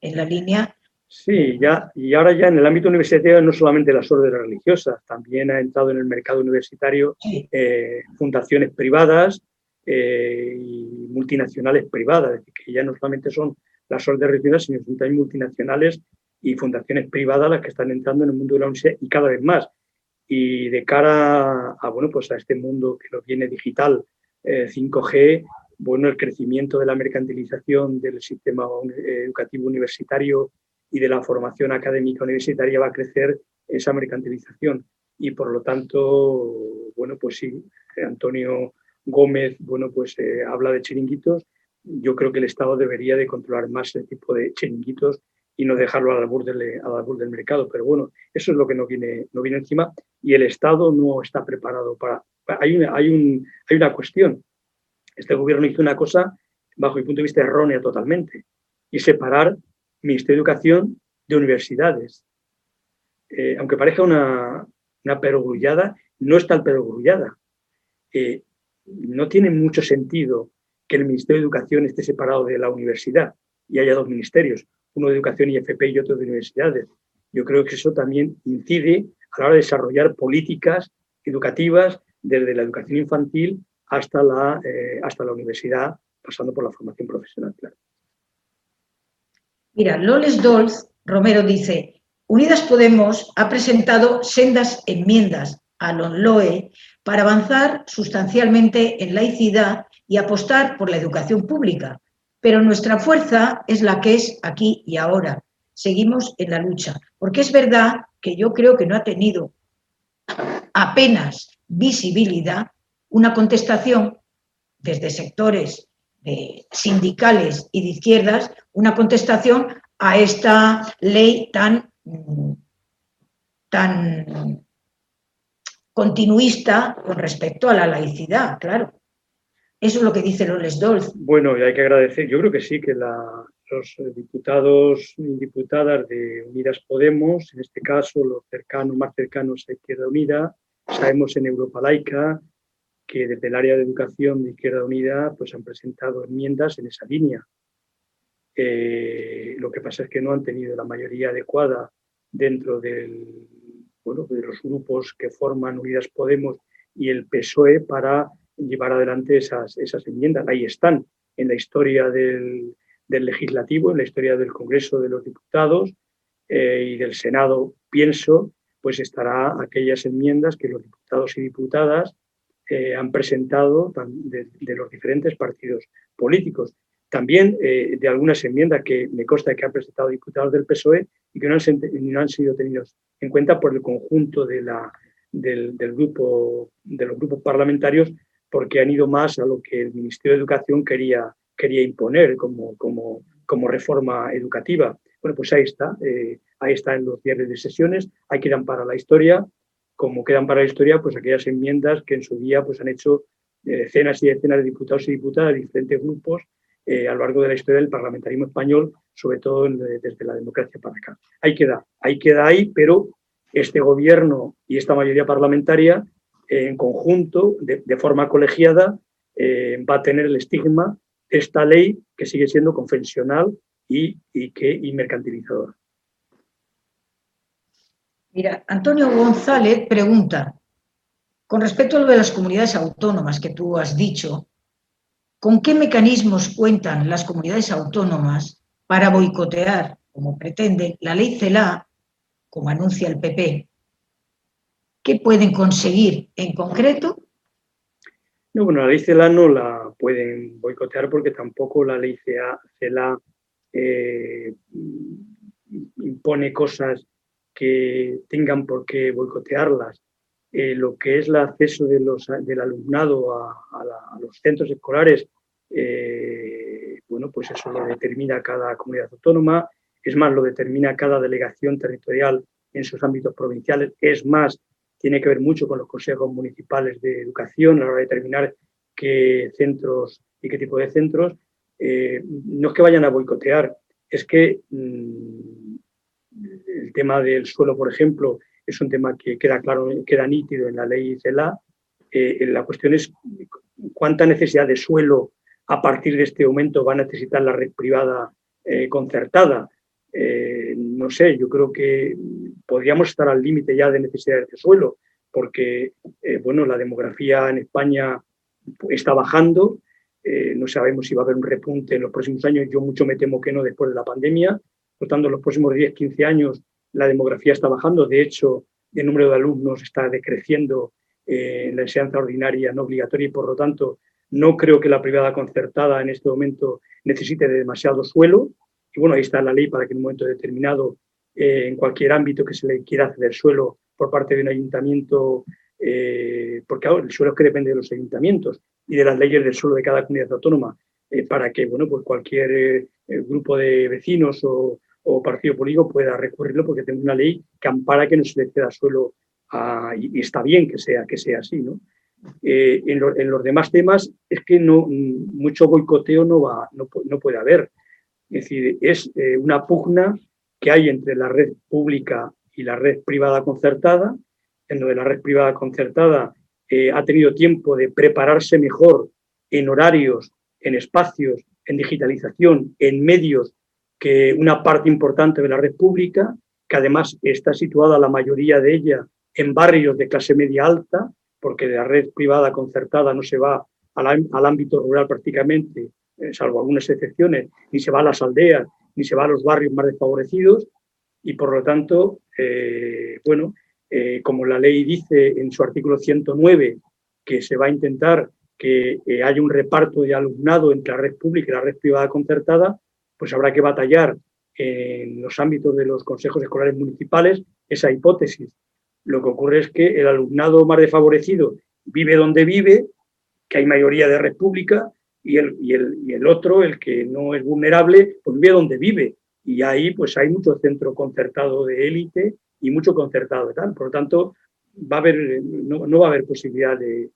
en la línea... Sí, ya, y ahora ya en el ámbito universitario no solamente las órdenes religiosas, también ha entrado en el mercado universitario eh, fundaciones privadas eh, y multinacionales privadas, es decir, que ya no solamente son las órdenes religiosas, sino que también multinacionales y fundaciones privadas las que están entrando en el mundo de la universidad y cada vez más. Y de cara a, bueno, pues a este mundo que nos viene digital, eh, 5G, bueno, el crecimiento de la mercantilización del sistema educativo universitario y de la formación académica universitaria va a crecer esa mercantilización. Y por lo tanto, bueno, pues sí, Antonio Gómez, bueno, pues eh, habla de chiringuitos. Yo creo que el Estado debería de controlar más ese tipo de chiringuitos y no dejarlo al albur del, al albur del mercado. Pero bueno, eso es lo que no viene, no viene encima y el Estado no está preparado para... Hay una, hay, un, hay una cuestión. Este gobierno hizo una cosa, bajo mi punto de vista, errónea totalmente, y separar Ministerio de Educación de universidades. Eh, aunque parezca una, una perogrullada, no es tal perogrullada. Eh, no tiene mucho sentido que el Ministerio de Educación esté separado de la universidad y haya dos ministerios, uno de Educación y FP y otro de universidades. Yo creo que eso también incide a la hora de desarrollar políticas educativas desde la educación infantil hasta la, eh, hasta la universidad, pasando por la formación profesional. Claro. Mira, Loles Dolz Romero dice, Unidas Podemos ha presentado sendas enmiendas a LONLOE para avanzar sustancialmente en laicidad y apostar por la educación pública, pero nuestra fuerza es la que es aquí y ahora. Seguimos en la lucha, porque es verdad que yo creo que no ha tenido apenas visibilidad una contestación desde sectores sindicales y de izquierdas, una contestación a esta ley tan, tan continuista con respecto a la laicidad, claro. Eso es lo que dice Loles Dolz. Bueno, y hay que agradecer, yo creo que sí, que los diputados y diputadas de Unidas Podemos, en este caso los cercanos, más cercanos a Izquierda Unida, sabemos en Europa Laica que desde el área de educación de Izquierda Unida pues han presentado enmiendas en esa línea. Eh, lo que pasa es que no han tenido la mayoría adecuada dentro del, bueno, de los grupos que forman Unidas Podemos y el PSOE para llevar adelante esas, esas enmiendas. Ahí están, en la historia del, del, legislativo, en la historia del Congreso de los Diputados, y del Senado, pienso, pues estará aquellas enmiendas que los diputados y diputadas han presentado de, los diferentes partidos políticos. También de algunas enmiendas que me consta que han presentado diputados del PSOE y que no han, no han sido tenidos en cuenta por el conjunto de la, del, grupo, de los grupos parlamentarios porque han ido más a lo que el Ministerio de Educación quería, quería imponer como, como, como reforma educativa. Bueno, pues ahí está, eh, ahí está en los diarios de sesiones, ahí quedan para la historia, como quedan para la historia, pues aquellas enmiendas que en su día pues, han hecho eh, decenas y decenas de diputados y diputadas de diferentes grupos eh, a lo largo de la historia del parlamentarismo español, sobre todo desde la democracia para acá. Ahí queda, ahí queda ahí, pero este gobierno y esta mayoría parlamentaria eh, en conjunto, de, forma colegiada, va a tener el estigma de esta ley que sigue siendo confesional y, que, y mercantilizadora. Mira, Antonio González pregunta, con respecto a lo de las comunidades autónomas que tú has dicho, ¿con qué mecanismos cuentan las comunidades autónomas para boicotear, como pretende la ley CELA, como anuncia el PP, ¿qué pueden conseguir en concreto? No, bueno, la ley CELA no la pueden boicotear porque tampoco la ley CELA eh, impone cosas que tengan por qué boicotearlas. Eh, lo que es el acceso de los, del alumnado a, los centros escolares, eh, bueno, pues eso lo determina cada comunidad autónoma, es más, lo determina cada delegación territorial en sus ámbitos provinciales, es más, tiene que ver mucho con los consejos municipales de educación a la hora de determinar qué centros y qué tipo de centros. Eh, no es que vayan a boicotear, es que mm, el tema del suelo, por ejemplo, es un tema que queda claro, queda nítido en la ley CELA. Eh, la cuestión es cuánta necesidad de suelo a partir de este aumento va a necesitar la red privada eh, concertada. Eh, no sé, yo creo que podríamos estar al límite ya de necesidades de suelo, porque bueno, la demografía en España está bajando, no sabemos si va a haber un repunte en los próximos años, yo mucho me temo que no después de la pandemia, por tanto, en los próximos 10, 15 años la demografía está bajando, de hecho, el número de alumnos está decreciendo en la enseñanza ordinaria no obligatoria y por lo tanto no creo que la privada concertada en este momento necesite de demasiado suelo, y bueno, ahí está la ley para que en un momento determinado, eh, en cualquier ámbito que se le quiera ceder suelo por parte de un ayuntamiento, eh, porque ahora el suelo es que depende de los ayuntamientos y de las leyes del suelo de cada comunidad autónoma, eh, para que bueno, pues cualquier grupo de vecinos o, partido político pueda recurrirlo, porque tenemos una ley que ampara que no se le ceda suelo y, está bien que sea, que sea así. ¿no? en, los demás temas es que no, mucho boicoteo no, va, no, no puede haber. Es decir, es eh, una pugna que hay entre la red pública y la red privada concertada, en donde la red privada concertada eh, ha tenido tiempo de prepararse mejor en horarios, en espacios, en digitalización, en medios, que una parte importante de la red pública, que además está situada la mayoría de ella en barrios de clase media alta, porque la red privada concertada no se va al ámbito rural prácticamente, eh, salvo algunas excepciones, ni se va a las aldeas, ni se va a los barrios más desfavorecidos, y por lo tanto, eh, bueno, eh, como la ley dice en su artículo 109, que se va a intentar que haya un reparto de alumnado entre la red pública y la red privada concertada, pues habrá que batallar en los ámbitos de los consejos escolares municipales esa hipótesis. Lo que ocurre es que el alumnado más desfavorecido vive donde vive, que hay mayoría de red pública, y el, y el, y el otro, el que no es vulnerable, pues vive donde vive. Y ahí pues hay mucho centro concertado de élite y mucho concertado de tal. Por lo tanto, va a haber, no, no va a haber posibilidad de...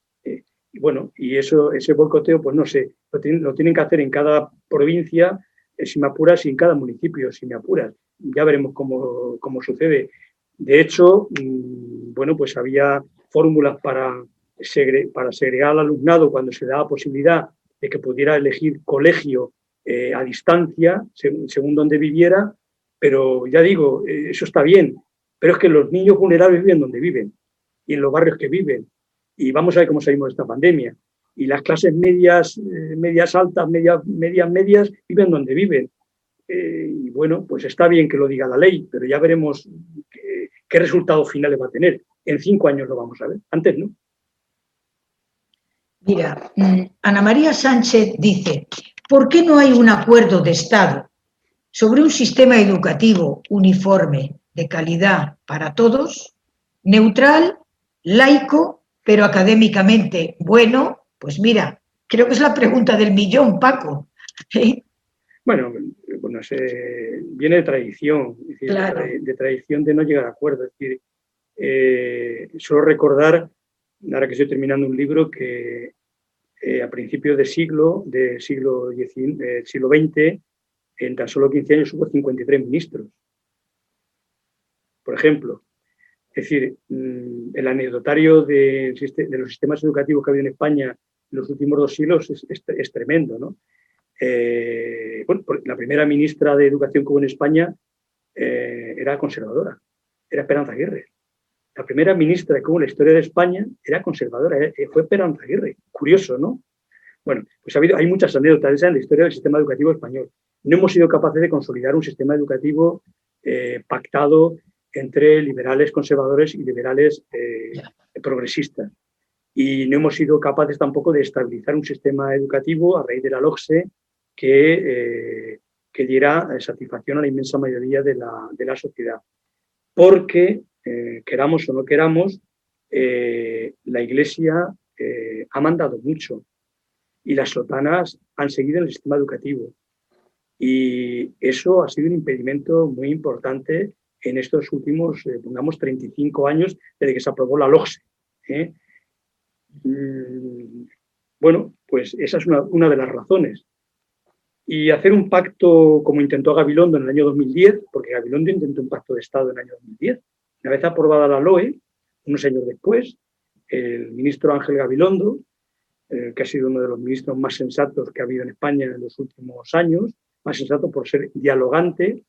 bueno, y eso, ese boicoteo, pues no sé, lo tienen, lo tienen que hacer en cada provincia, si me apuras, y en cada municipio, si me apuras. Ya veremos cómo, cómo sucede. De hecho, mm, bueno, pues había fórmulas para, para segregar al alumnado cuando se daba posibilidad de que pudiera elegir colegio eh, a distancia, según, donde viviera, pero ya digo, eh, eso está bien, pero es que los niños vulnerables viven donde viven y en los barrios que viven. Y vamos a ver cómo salimos de esta pandemia. Y las clases medias, eh, medias altas, medias, medias, medias, viven donde viven. eh, y bueno, pues está bien que lo diga la ley, pero ya veremos qué, qué resultados finales va a tener. En cinco años lo vamos a ver, antes no. Mira, mm, Ana María Sánchez dice, ¿por qué no hay un acuerdo de Estado sobre un sistema educativo uniforme, de calidad para todos, neutral, laico, pero académicamente bueno? Pues mira, creo que es la pregunta del millón, Paco. Bueno, bueno viene de tradición, de, tradición de no llegar a acuerdo. Es decir, eh, solo recordar, ahora que estoy terminando un libro, que eh, a principios de siglo, del siglo, XIX, siglo XX, en tan solo 15 años hubo 53 ministros. Por ejemplo, es decir, mm, el anecdotario de, los sistemas educativos que ha habido en España en los últimos dos siglos es, tremendo. ¿no? Eh, bueno, la primera ministra de Educación que hubo en España eh, era conservadora, era Esperanza Aguirre. La primera ministra que hubo en la historia de España era conservadora, eh, fue Esperanza Aguirre. Curioso, ¿no? Bueno, pues ha habido, hay muchas anécdotas en la historia del sistema educativo español. No hemos sido capaces de consolidar un sistema educativo pactado entre liberales conservadores y liberales eh, progresistas. Y no hemos sido capaces tampoco de estabilizar un sistema educativo a raíz de la LOCSE que, que diera satisfacción a la inmensa mayoría de la, de la sociedad. Porque eh, queramos o no queramos, eh, la Iglesia eh, ha mandado mucho y las sotanas han seguido en el sistema educativo. Y eso ha sido un impedimento muy importante en estos últimos, pongamos, 35 años desde que se aprobó la LOGSE. Mm, bueno, pues esa es una, una, de las razones. Y hacer un pacto como intentó Gabilondo en el año 2010, porque Gabilondo intentó un pacto de Estado en el año 2010, una vez aprobada la LOE, unos años después, el ministro Ángel Gabilondo, eh, que ha sido uno de los ministros más sensatos que ha habido en España en los últimos años, más sensato por ser dialogante,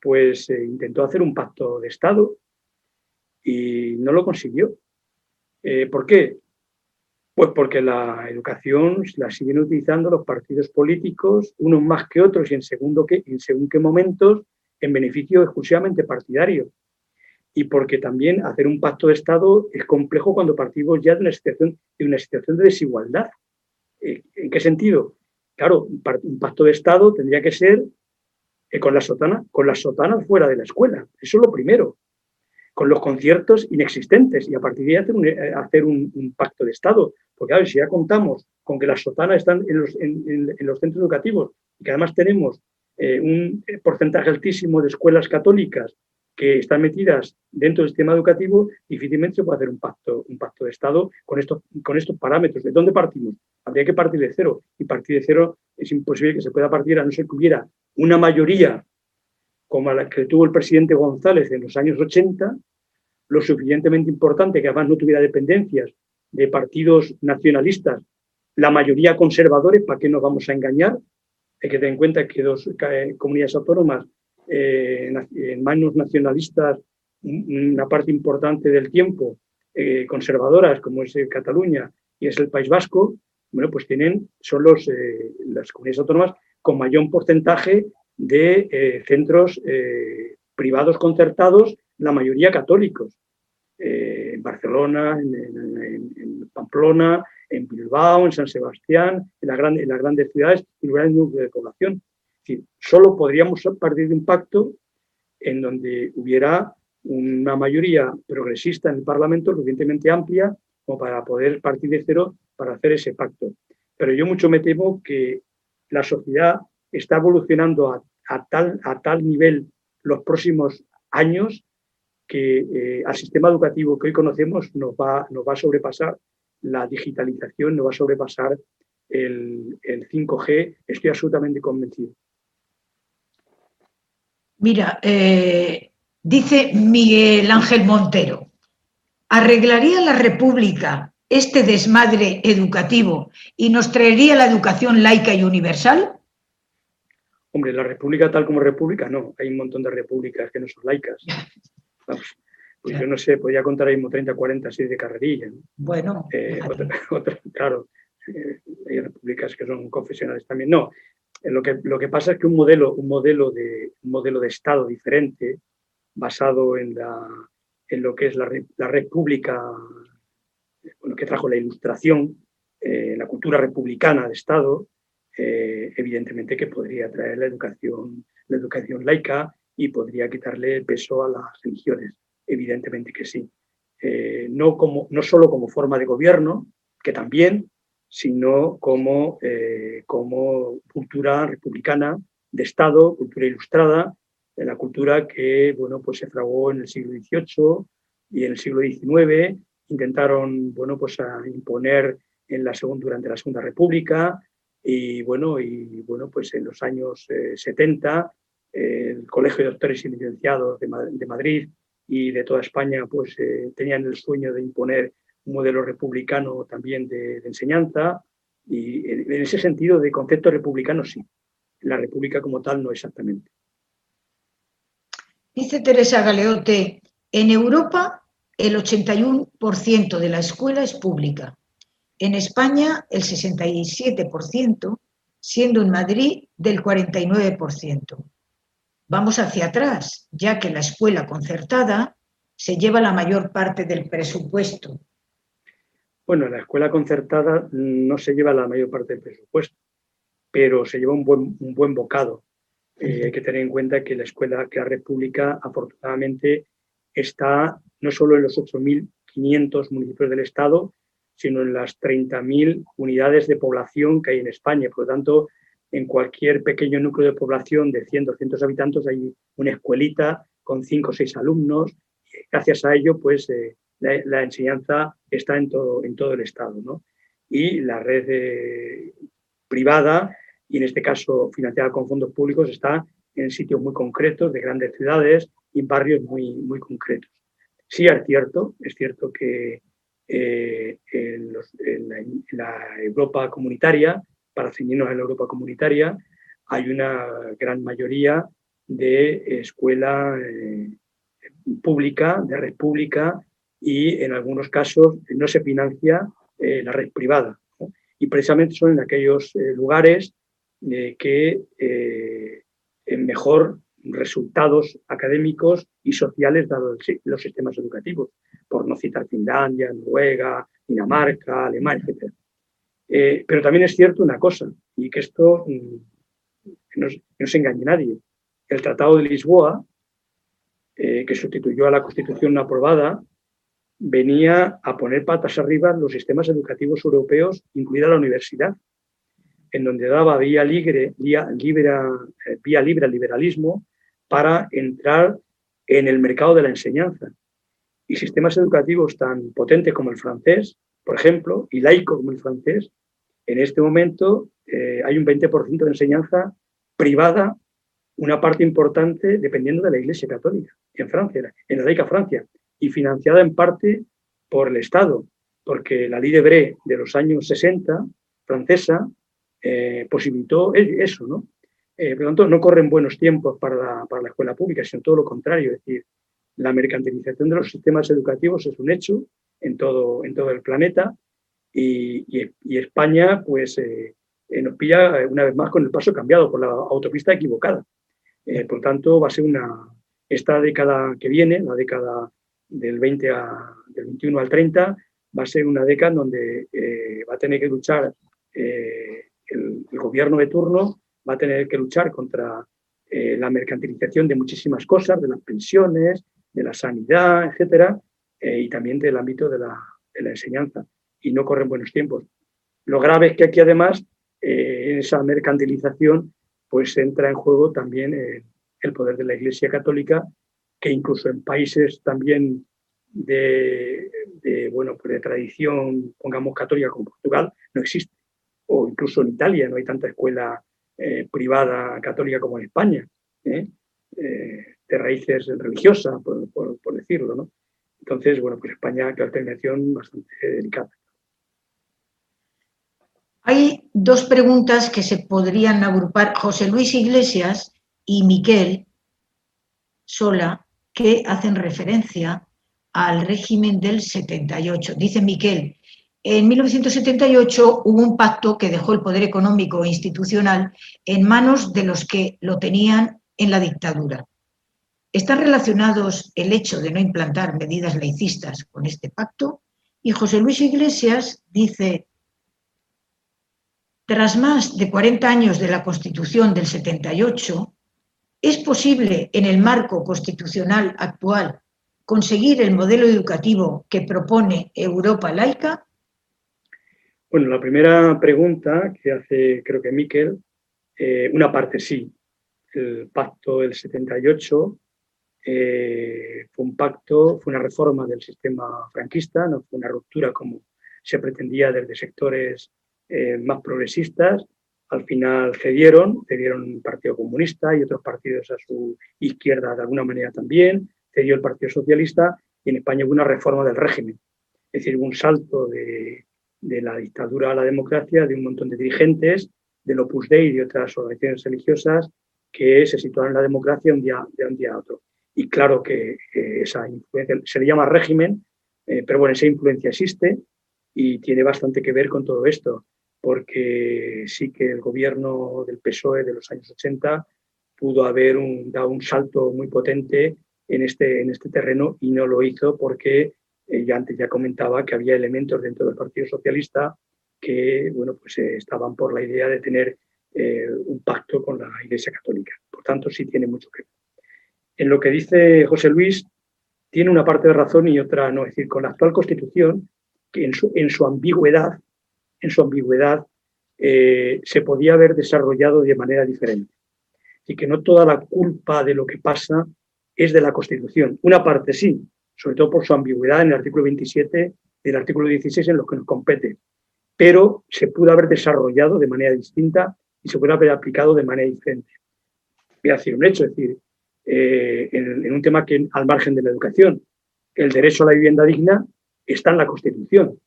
pues eh, intentó hacer un pacto de Estado y no lo consiguió. Eh, ¿Por qué? Pues porque la educación la siguen utilizando los partidos políticos, unos más que otros y en, segundo que, en según qué momentos, en beneficio exclusivamente partidario y porque también hacer un pacto de Estado es complejo cuando partimos ya de una situación de, una situación de desigualdad. Eh, ¿En qué sentido? Claro, un pacto de Estado tendría que ser eh, con la sotana, con las sotanas fuera de la escuela. Eso es lo primero. Con los conciertos inexistentes y a partir de ahí hacer un, eh, pacto de Estado. Porque, a ver, si ya contamos con que las sotanas están en los, en, los centros educativos y que además tenemos un porcentaje altísimo de escuelas católicas que están metidas dentro del sistema educativo, difícilmente se puede hacer un pacto, un pacto de Estado con con estos parámetros. ¿De dónde partimos? Habría que partir de cero. Y partir de cero es imposible que se pueda partir a no ser que hubiera una mayoría como la que tuvo el presidente González en los años 80, lo suficientemente importante que además no tuviera dependencias de partidos nacionalistas, la mayoría conservadores, ¿para qué nos vamos a engañar? Hay que tener en cuenta que dos eh, comunidades autónomas eh, en manos nacionalistas una parte importante del tiempo, eh, conservadoras como es Cataluña y es el País Vasco, bueno, pues tienen, son los, eh, las comunidades autónomas con mayor porcentaje de centros privados concertados, la mayoría católicos. en Barcelona, en, Pamplona, en Bilbao, en San Sebastián, en, la en las grandes ciudades y núcleos de población decir, solo podríamos partir de un pacto en donde hubiera una mayoría progresista en el Parlamento suficientemente amplia como para poder partir de cero para hacer ese pacto. Pero yo mucho me temo que la sociedad está evolucionando a, tal, a tal nivel los próximos años que eh, al sistema educativo que hoy conocemos nos va, nos va a sobrepasar la digitalización, nos va a sobrepasar el, el 5G, estoy absolutamente convencido. Mira, eh, dice Miguel Ángel Montero, ¿arreglaría la República este desmadre educativo y nos traería la educación laica y universal? Hombre, la República tal como República, no. Hay un montón de repúblicas que no son laicas. pues yo no sé, podría contar ahí mismo 30, 40 así de carrerilla. Bueno. Eh, claro, eh, hay repúblicas que son confesionales también. No, Lo que, lo que pasa es que un modelo, un modelo, de, un modelo de Estado diferente, basado en, la, en lo que es la, la república, bueno, que trajo la ilustración, eh, la cultura republicana de Estado, eh, evidentemente que podría traer la educación, la educación laica y podría quitarle peso a las religiones, evidentemente que sí. Eh, no, como, no solo como forma de gobierno, que también, sino como, como cultura republicana de Estado, cultura ilustrada, la cultura que bueno, pues se fraguó en el siglo XVIII y en el siglo XIX. Intentaron bueno, pues imponer en la segunda, durante la Segunda República y bueno, y, bueno pues en los años 70 eh, el Colegio de Doctores y Licenciados de, Madrid y de toda España pues eh, tenían el sueño de imponer un modelo republicano también de, enseñanza y en, ese sentido de concepto republicano sí, la república como tal no exactamente. Dice Teresa Galeote, en Europa el 81% de la escuela es pública, en España el 67%, siendo en Madrid del 49%. Vamos hacia atrás, ya que la escuela concertada se lleva la mayor parte del presupuesto. Bueno, la escuela concertada no se lleva la mayor parte del presupuesto, pero se lleva un buen, bocado. Eh, hay que tener en cuenta que la escuela, que la República, afortunadamente, está no solo en los 8.500 municipios del Estado, sino en las 30.000 unidades de población que hay en España. Por lo tanto, en cualquier pequeño núcleo de población de 100, 200 habitantes hay una escuelita con 5 o 6 alumnos. Gracias a ello, pues eh, la, enseñanza está en todo, el Estado. ¿no? Y la red eh, privada, y en este caso financiada con fondos públicos, está en sitios muy concretos de grandes ciudades y barrios muy, muy concretos. Sí es cierto, es cierto que eh, en, la, Europa comunitaria, para ceñirnos en la Europa comunitaria, hay una gran mayoría de escuela eh, pública, de red pública, y en algunos casos no se financia eh, la red privada. Y precisamente son en aquellos lugares que mejor resultados académicos y sociales dados los sistemas educativos, por no citar Finlandia, Noruega, Dinamarca, Alemania, etc. Eh, pero también es cierto una cosa, y que esto mm, no, se engañe nadie. El Tratado de Lisboa, eh, que sustituyó a la Constitución aprobada, venía a poner patas arriba los sistemas educativos europeos, incluida la universidad, en donde daba vía libre, vía libre, eh, vía libre al liberalismo para entrar en el mercado de la enseñanza. Y sistemas educativos tan potentes como el francés, por ejemplo, y laico como el francés, en este momento eh, hay un 20% de enseñanza privada, una parte importante dependiendo de la Iglesia Católica, en Francia, en la laica Francia, y financiada en parte por el Estado, porque la ley de Bre de los años 60, francesa, eh, posibilitó eso, ¿no? Eh, por lo tanto, no corren buenos tiempos para la, para la escuela pública, sino todo lo contrario. Es decir, la mercantilización de los sistemas educativos es un hecho en todo, en todo el planeta y, y, España pues, eh, eh, nos pilla una vez más con el paso cambiado por la autopista equivocada. por lo tanto, va a ser una, esta década que viene, la década del, 20 a, del 21 al 30, va a ser una década donde va a tener que luchar el, el gobierno de turno va a tener que luchar contra eh, la mercantilización de muchísimas cosas, de las pensiones, de la sanidad, etcétera, eh, y también del ámbito de la, enseñanza. Y no corren buenos tiempos. Lo grave es que aquí, además, eh, en esa mercantilización, pues entra en juego también el poder de la Iglesia Católica, que incluso en países también de, bueno, pues de tradición, pongamos católica como Portugal, no existe. O incluso en Italia no hay tanta escuela eh, privada católica como en España, ¿eh? Eh, de raíces religiosas, por, decirlo. Entonces, bueno, pues España, que una bastante delicada. Hay dos preguntas que se podrían agrupar. José Luis Iglesias y Miquel Sola, que hacen referencia al régimen del 78. Dice Miquel, en 1978 hubo un pacto que dejó el poder económico e institucional en manos de los que lo tenían en la dictadura. ¿Están relacionados el hecho de no implantar medidas laicistas con este pacto? Y José Luis Iglesias dice, tras más de 40 años de la Constitución del 78, ¿es posible en el marco constitucional actual conseguir el modelo educativo que propone Europa laica? Bueno, la primera pregunta que hace, creo que Miquel, eh, una parte sí. El pacto del 78 eh, fue un pacto, fue una reforma del sistema franquista, no fue una ruptura como se pretendía desde sectores eh, más progresistas. Al final cedieron, cedieron el Partido Comunista y otros partidos a su izquierda de alguna manera también, cedió el Partido Socialista y en España hubo una reforma del régimen. Es decir, un salto de, de la dictadura a la democracia de un montón de dirigentes del Opus Dei y de otras organizaciones religiosas que se situaron en la democracia un día, de un día a otro. Y claro que esa influencia, se le llama régimen, eh, pero bueno, esa influencia existe y tiene bastante que ver con todo esto, porque sí que el gobierno del PSOE de los años 80 pudo haber un, dado un salto muy potente en este, en este terreno y no lo hizo porque eh, antes ya comentaba que había elementos dentro del Partido Socialista que bueno, pues, eh, estaban por la idea de tener eh, un pacto con la Iglesia Católica. Por tanto, sí tiene mucho que ver. En lo que dice José Luis, tiene una parte de razón y otra no. Es decir, con la actual Constitución, que en su, en su ambigüedad, en su ambigüedad se podía haber desarrollado de manera diferente. Y que no toda la culpa de lo que pasa es de la Constitución. Una parte sí, sobre todo por su ambigüedad en el artículo 27 y el artículo 16 en los que nos compete, pero se pudo haber desarrollado de manera distinta y se puede haber aplicado de manera diferente. Voy a decir un hecho, es decir, eh, en, un tema que al margen de la educación, el derecho a la vivienda digna está en la Constitución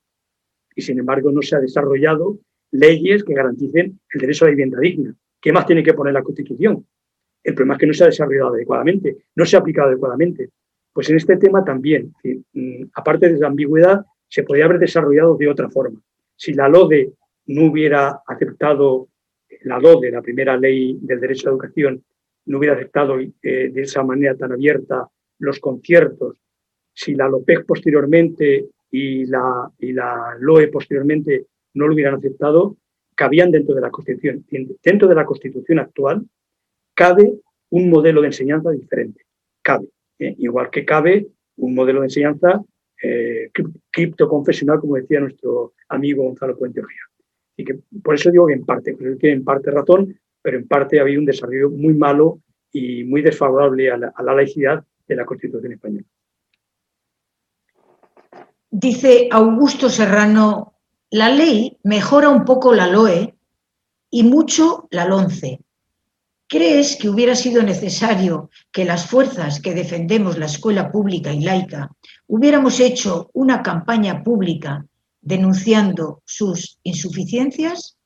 y sin embargo no se ha desarrollado leyes que garanticen el derecho a la vivienda digna. ¿Qué más tiene que poner la Constitución? El problema es que no se ha desarrollado adecuadamente, no se ha aplicado adecuadamente. Pues en este tema también, mm, aparte de esa ambigüedad, se podría haber desarrollado de otra forma. Si la LODE no hubiera aceptado, la LODE, la primera ley del derecho a la educación, no hubiera aceptado eh, de esa manera tan abierta los conciertos, si la LOPEC posteriormente y la, y la LOE posteriormente no lo hubieran aceptado, cabían dentro de la Constitución. Dentro de la Constitución actual cabe un modelo de enseñanza diferente. Cabe. ¿Eh? igual que cabe un modelo de enseñanza eh, criptoconfesional, como decía nuestro amigo Gonzalo Puente Ojea. Que por eso digo que en parte, creo que en parte razón, pero en parte ha habido un desarrollo muy malo y muy desfavorable a la, a la laicidad de la Constitución española. Dice Augusto Serrano, la ley mejora un poco la LOE y mucho la LONCE, ¿Crees que hubiera sido necesario que las fuerzas que defendemos la escuela pública y laica hubiéramos hecho una campaña pública denunciando sus insuficiencias?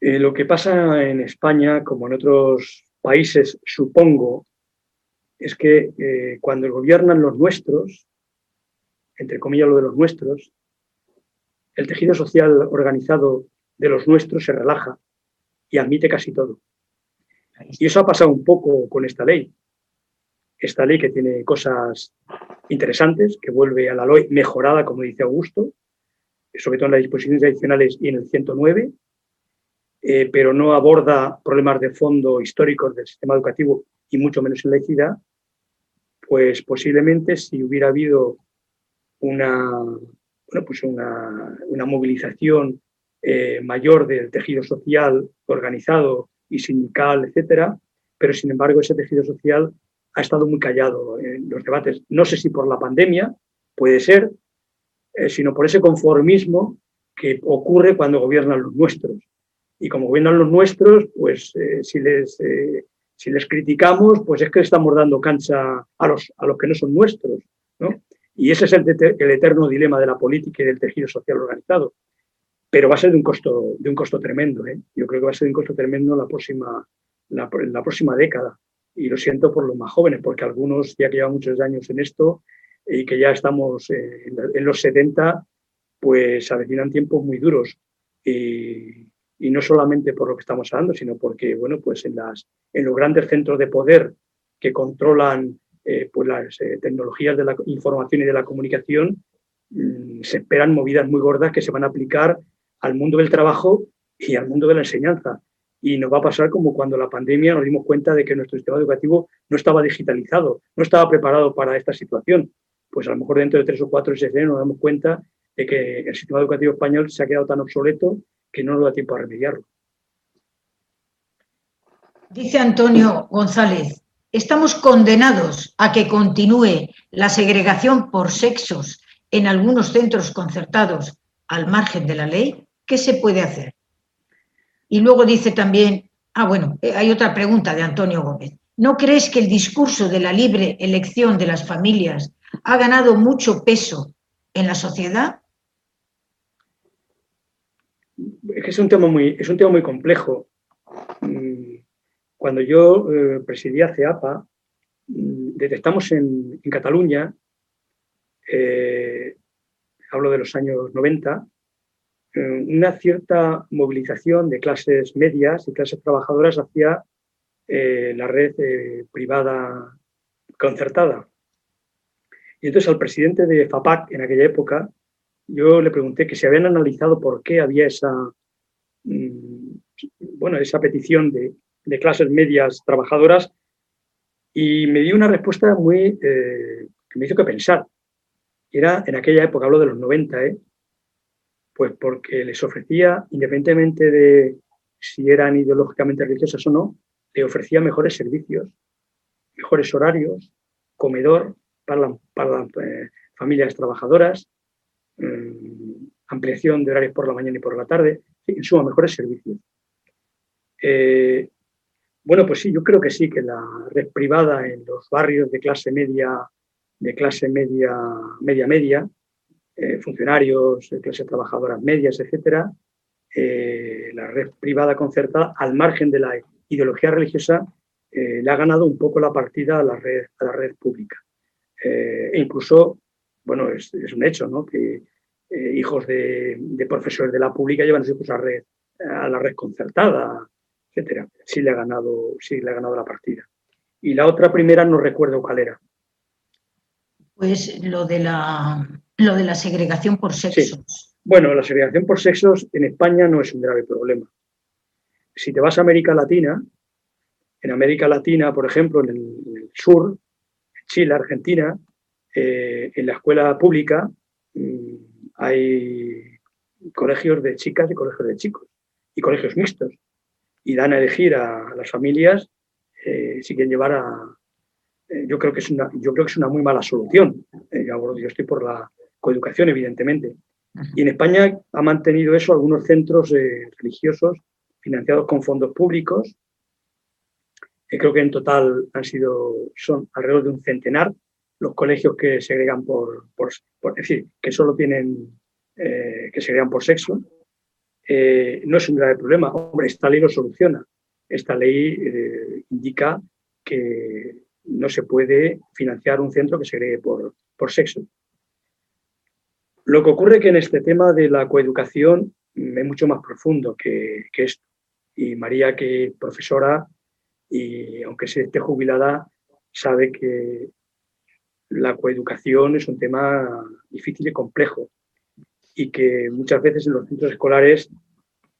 Eh, lo que pasa en España, como en otros países, supongo, es que eh, cuando gobiernan los nuestros, entre comillas lo de los nuestros, el tejido social organizado de los nuestros se relaja y admite casi todo. Y eso ha pasado un poco con esta ley. Esta ley que tiene cosas interesantes, que vuelve a la ley mejorada, como dice Augusto, sobre todo en las disposiciones adicionales y en el 109, eh, pero no aborda problemas de fondo históricos del sistema educativo y mucho menos en la equidad, pues posiblemente si hubiera habido una, bueno, pues una, una movilización eh, mayor del tejido social organizado y sindical, etcétera, pero sin embargo ese tejido social ha estado muy callado en los debates. No sé si por la pandemia, puede ser, eh, sino por ese conformismo que ocurre cuando gobiernan los nuestros. Y como gobiernan los nuestros, pues eh, si, les, si les criticamos, pues es que estamos dando cancha a los, a los que no son nuestros. ¿no? Y ese es el, el eterno dilema de la política y del tejido social organizado pero va a ser de un costo, de un costo tremendo. ¿eh? Yo creo que va a ser de un costo tremendo la próxima, la, próxima década. Y lo siento por los más jóvenes, porque algunos ya que llevan muchos años en esto y que ya estamos eh, en, los 70, pues avecinan tiempos muy duros. Y, y, no solamente por lo que estamos hablando, sino porque, bueno, pues en, las, en los grandes centros de poder que controlan eh, pues las eh, tecnologías de la información y de la comunicación, mm, se esperan movidas muy gordas que se van a aplicar al mundo del trabajo y al mundo de la enseñanza. Y nos va a pasar como cuando la pandemia nos dimos cuenta de que nuestro sistema educativo no estaba digitalizado, no estaba preparado para esta situación. Pues a lo mejor dentro de tres o cuatro SC nos damos cuenta de que el sistema educativo español se ha quedado tan obsoleto que no nos da tiempo a remediarlo. Dice Antonio González, estamos condenados a que continúe la segregación por sexos en algunos centros concertados al margen de la ley. ¿Qué se puede hacer? Y luego dice también, ah, bueno, eh, hay otra pregunta de Antonio Gómez. ¿No crees que el discurso de la libre elección de las familias ha ganado mucho peso en la sociedad? Es es un tema muy, es un tema muy complejo. Mm, cuando yo eh, presidía CEAPA, mm, detectamos en, Cataluña, eh, hablo de los años 90, eh, una cierta movilización de clases medias y clases trabajadoras hacia la red privada concertada. Y entonces al presidente de FAPAC en aquella época, yo le pregunté que se habían analizado por qué había esa, mm, bueno, esa petición de clases medias trabajadoras y me dio una respuesta muy eh, que me hizo que pensar. Era en aquella época, hablo de los 90, ¿eh? Pues porque les ofrecía, independientemente de si eran ideológicamente religiosas o no, le ofrecía mejores servicios, mejores horarios, comedor para, para las eh, familias trabajadoras, mm, ampliación de horarios por la mañana y por la tarde, en suma, mejores servicios. Bueno, pues sí, yo creo que sí, que la red privada en los barrios de clase media, de clase media, media, media, eh, funcionarios, de clase trabajadoras medias, etcétera, eh, la red privada concertada, al margen de la ideología religiosa, eh, le ha ganado un poco la partida a la red, a la red pública. e incluso, bueno, es, un hecho, ¿no? Que hijos de, profesores de la pública llevan sus hijos a, red, a la red concertada, etcétera. Sí le ha ganado, sí le ha ganado la partida. Y la otra primera no recuerdo cuál era. Pues lo de la, lo de la segregación por sexos. Bueno, la segregación por sexos en España no es un grave problema. Si te vas a América Latina, en América Latina, por ejemplo, en el, sur, Chile, Argentina, eh, en la escuela pública mm, hay colegios de chicas y colegios de chicos y colegios mixtos y dan a elegir a, las familias eh, si quieren llevar a... Eh, yo, creo que es una, yo creo que es una muy mala solución. Yo, estoy por la coeducación, evidentemente. Y en España ha mantenido eso algunos centros religiosos financiados con fondos públicos. creo que en total han sido, son alrededor de un centenar los colegios que segregan por, por, por es decir, que solo tienen, que segregan por sexo eh, no es un grave problema. Hombre, esta ley lo soluciona. Esta ley eh, indica que no se puede financiar un centro que se cree por, por sexo. Lo que ocurre que en este tema de la coeducación es mucho más profundo que, que esto. Y María, que es profesora, y aunque se esté jubilada, sabe que la coeducación es un tema difícil y complejo y que muchas veces en los centros escolares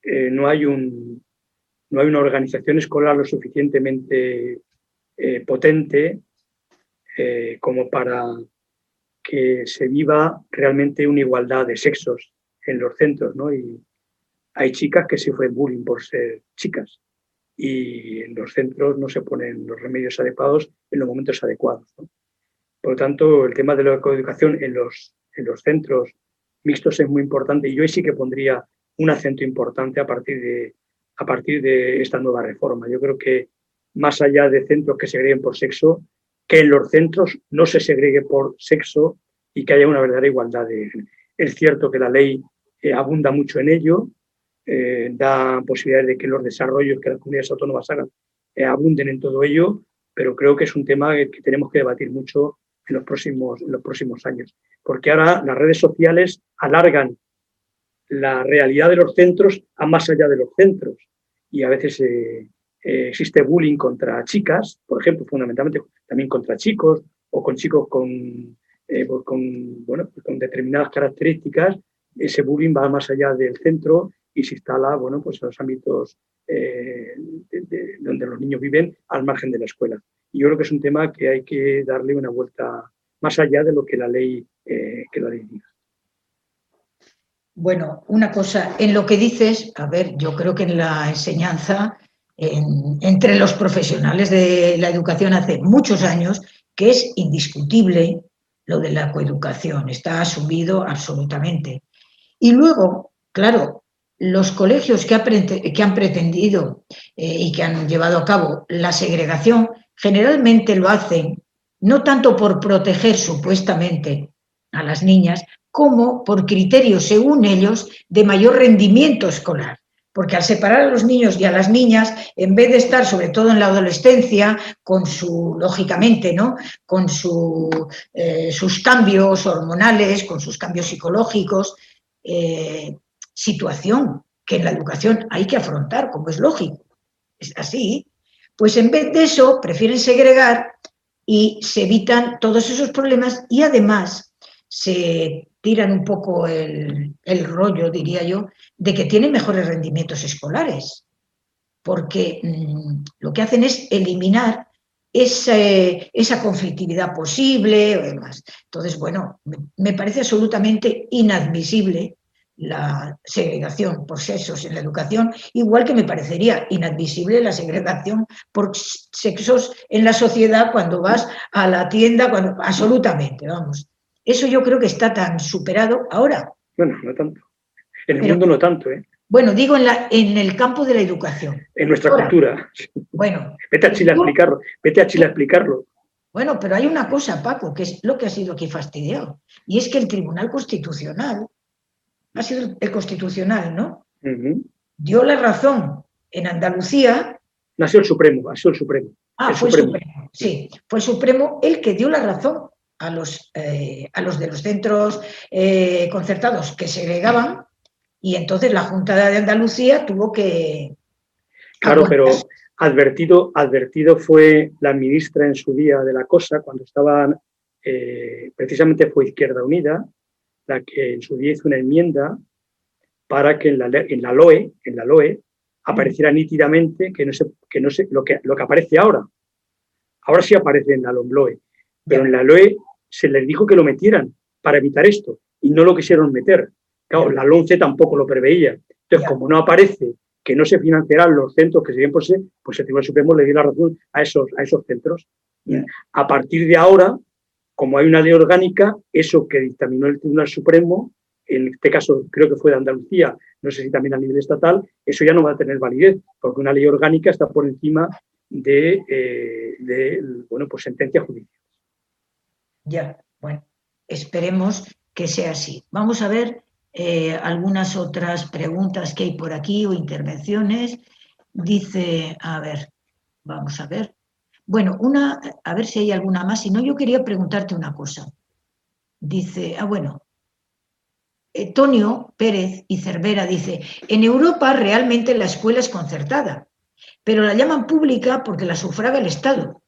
eh, no, hay un, no hay una organización escolar lo suficientemente eh, potente eh, como para que se viva realmente una igualdad de sexos en los centros. ¿no? Y hay chicas que se fue bullying por ser chicas y en los centros no se ponen los remedios adecuados en los momentos adecuados. Por lo tanto, el tema de la coeducación en los, en los centros mixtos es muy importante y yo sí que pondría un acento importante a partir de, a partir de esta nueva reforma. Yo creo que más allá de centros que segreguen por sexo, que en los centros no se segregue por sexo y que haya una verdadera igualdad de Es cierto que la ley eh, abunda mucho en ello, eh, da posibilidades de que los desarrollos que las comunidades autónomas hagan eh, abunden en todo ello, pero creo que es un tema que tenemos que debatir mucho en los próximos, en los próximos años porque ahora las redes sociales alargan la realidad de los centros a más allá de los centros. Y a veces eh, eh, existe bullying contra chicas, por ejemplo, fundamentalmente también contra chicos o con chicos con, eh, pues bueno, pues con determinadas características. Ese bullying va más allá del centro y se instala bueno, pues en los ámbitos donde los niños viven al margen de la escuela. Y yo creo que es un tema que hay que darle una vuelta más allá de lo que la ley, que la ley diga. Bueno, una cosa, en lo que dices, a ver, yo creo que en la enseñanza, entre los profesionales de la educación hace muchos años, que es indiscutible lo de la coeducación, está asumido absolutamente. Y luego, claro, los colegios que, han pretendido eh, y que han llevado a cabo la segregación generalmente lo hacen no tanto por proteger supuestamente a las niñas, como por criterios, según ellos, de mayor rendimiento escolar. Porque al separar a los niños y a las niñas, en vez de estar, sobre todo en la adolescencia, con su, lógicamente, ¿no? con eh, sus cambios hormonales, con sus cambios psicológicos, eh, situación que en la educación hay que afrontar, como es lógico. Es así. Pues en vez de eso, prefieren segregar y se evitan todos esos problemas y además se tiran un poco el, rollo, diría yo, de que tienen mejores rendimientos escolares, porque mm, lo que hacen es eliminar esa conflictividad posible o demás. Entonces, bueno, me, parece absolutamente inadmisible la segregación por sexos en la educación, igual que me parecería inadmisible la segregación por sexos en la sociedad cuando vas a la tienda, cuando, absolutamente, vamos. Eso yo creo que está tan superado ahora. Bueno, no tanto. En el mundo no tanto, ¿eh? Bueno, digo en, la, en el campo de la educación. En nuestra cultura. Bueno. Vete a Chile a explicarlo. Vete a Chile a explicarlo. Bueno, pero hay una cosa, Paco, que es lo que ha sido aquí fastidiado. Y es que el Tribunal Constitucional, ha sido el Constitucional, ¿no? Dio la razón en Andalucía. Sido el Supremo, ha sido el Supremo. Ah, fue el Supremo. Sí, fue el Supremo el que dio la razón a los, eh, a los de los centros eh, concertados que segregaban y entonces la Junta de Andalucía tuvo que... Claro, pero advertido, advertido fue la ministra en su día de la cosa, cuando estaban, eh, precisamente fue Izquierda Unida, la que en su día hizo una enmienda para que en la, en la LOE, en la LOE apareciera nítidamente que no sé, que no sé lo, que, lo que aparece ahora. Ahora sí aparece en la LOMLOE, pero en la LOE se les dijo que lo metieran para evitar esto y no lo quisieron meter. Claro, la LONCE tampoco lo preveía. Entonces, como no aparece que no se financiarán los centros que se bien por sí, pues el Tribunal Supremo le dio la razón a esos, a esos centros. A partir de ahora, como hay una ley orgánica, eso que dictaminó el Tribunal Supremo, en este caso creo que fue de Andalucía, no sé si también a nivel estatal, eso ya no va a tener validez, porque una ley orgánica está por encima de, eh, de bueno, pues sentencias judiciales. Ya, bueno, esperemos que sea así. Vamos a ver eh, algunas otras preguntas que hay por aquí o intervenciones. Dice, a ver, vamos a ver. Bueno, una, a ver si hay alguna más. Si no, yo quería preguntarte una cosa. Dice, ah, bueno, Tonio Pérez y Cervera dice, en Europa realmente la escuela es concertada, pero la llaman pública porque la sufraga el Estado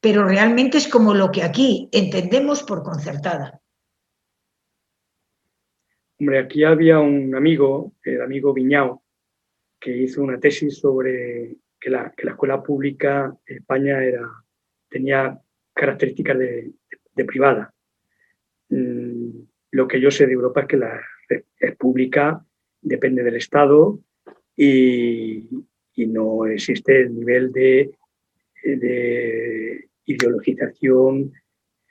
pero realmente es como lo que aquí entendemos por concertada. Hombre, aquí había un amigo, el amigo Viñao, que hizo una tesis sobre que la, escuela pública en España tenía características de, privada. Mm, lo que yo sé de Europa es que la es pública, depende del Estado y, no existe el nivel de ideologización,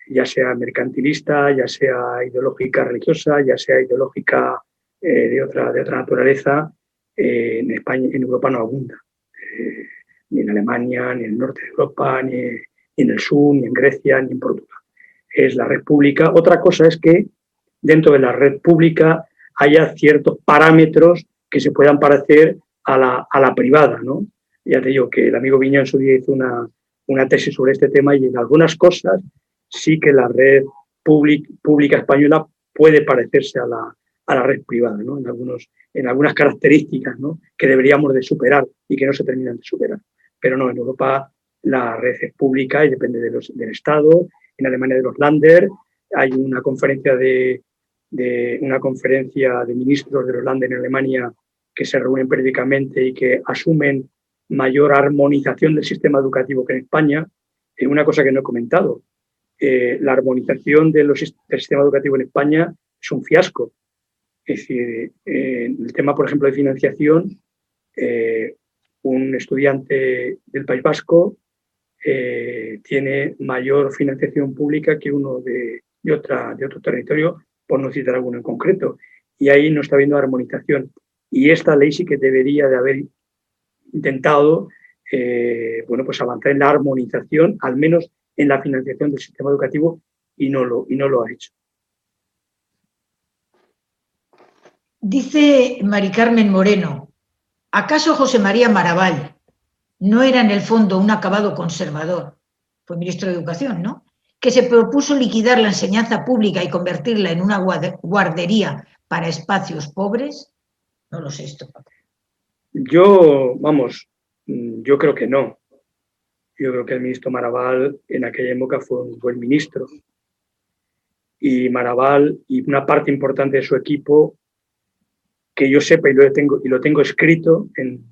ya sea mercantilista, ya sea ideológica religiosa, ya sea ideológica eh, de, otra, de otra naturaleza, eh, en España, en Europa no abunda. Eh, ni en Alemania, ni en el norte de Europa, ni, en el sur, ni en Grecia, ni en Portugal. Es la red pública. Otra cosa es que dentro de la red pública haya ciertos parámetros que se puedan parecer a la, a la privada. ¿no? Ya te digo que el amigo Viña en su día hizo una, una tesis sobre este tema y en algunas cosas sí que la red pública española puede parecerse a la, a la red privada, ¿no? en, algunos, en algunas características ¿no? que deberíamos de superar y que no se terminan de superar. Pero no, en Europa la red es pública y depende del Estado. En Alemania de los Länder hay una conferencia de, de, una conferencia de ministros de los Länder en Alemania que se reúnen periódicamente y que asumen mayor armonización del sistema educativo que en España. Eh, una cosa que no he comentado, eh, la armonización de los, del sistema educativo en España es un fiasco. Es decir, eh, el tema, por ejemplo, de financiación, un estudiante del País Vasco tiene mayor financiación pública que uno de, de otro territorio, por no citar alguno en concreto. Y ahí no está habiendo armonización. Y esta ley sí que debería de haber intentado eh, bueno, pues avanzar en la armonización, al menos en la financiación del sistema educativo, y no lo, y no lo ha hecho. Dice Mari Carmen Moreno, ¿acaso José María Maraval no era en el fondo un acabado conservador? Fue ministro de Educación, ¿no? Que se propuso liquidar la enseñanza pública y convertirla en una guardería para espacios pobres. No lo sé esto, Yo, vamos, Mm, yo creo que no. Yo creo que el ministro Maraval en aquella época fue un buen ministro. Y Maraval y una parte importante de su equipo, que yo sepa y lo tengo, y lo tengo escrito en,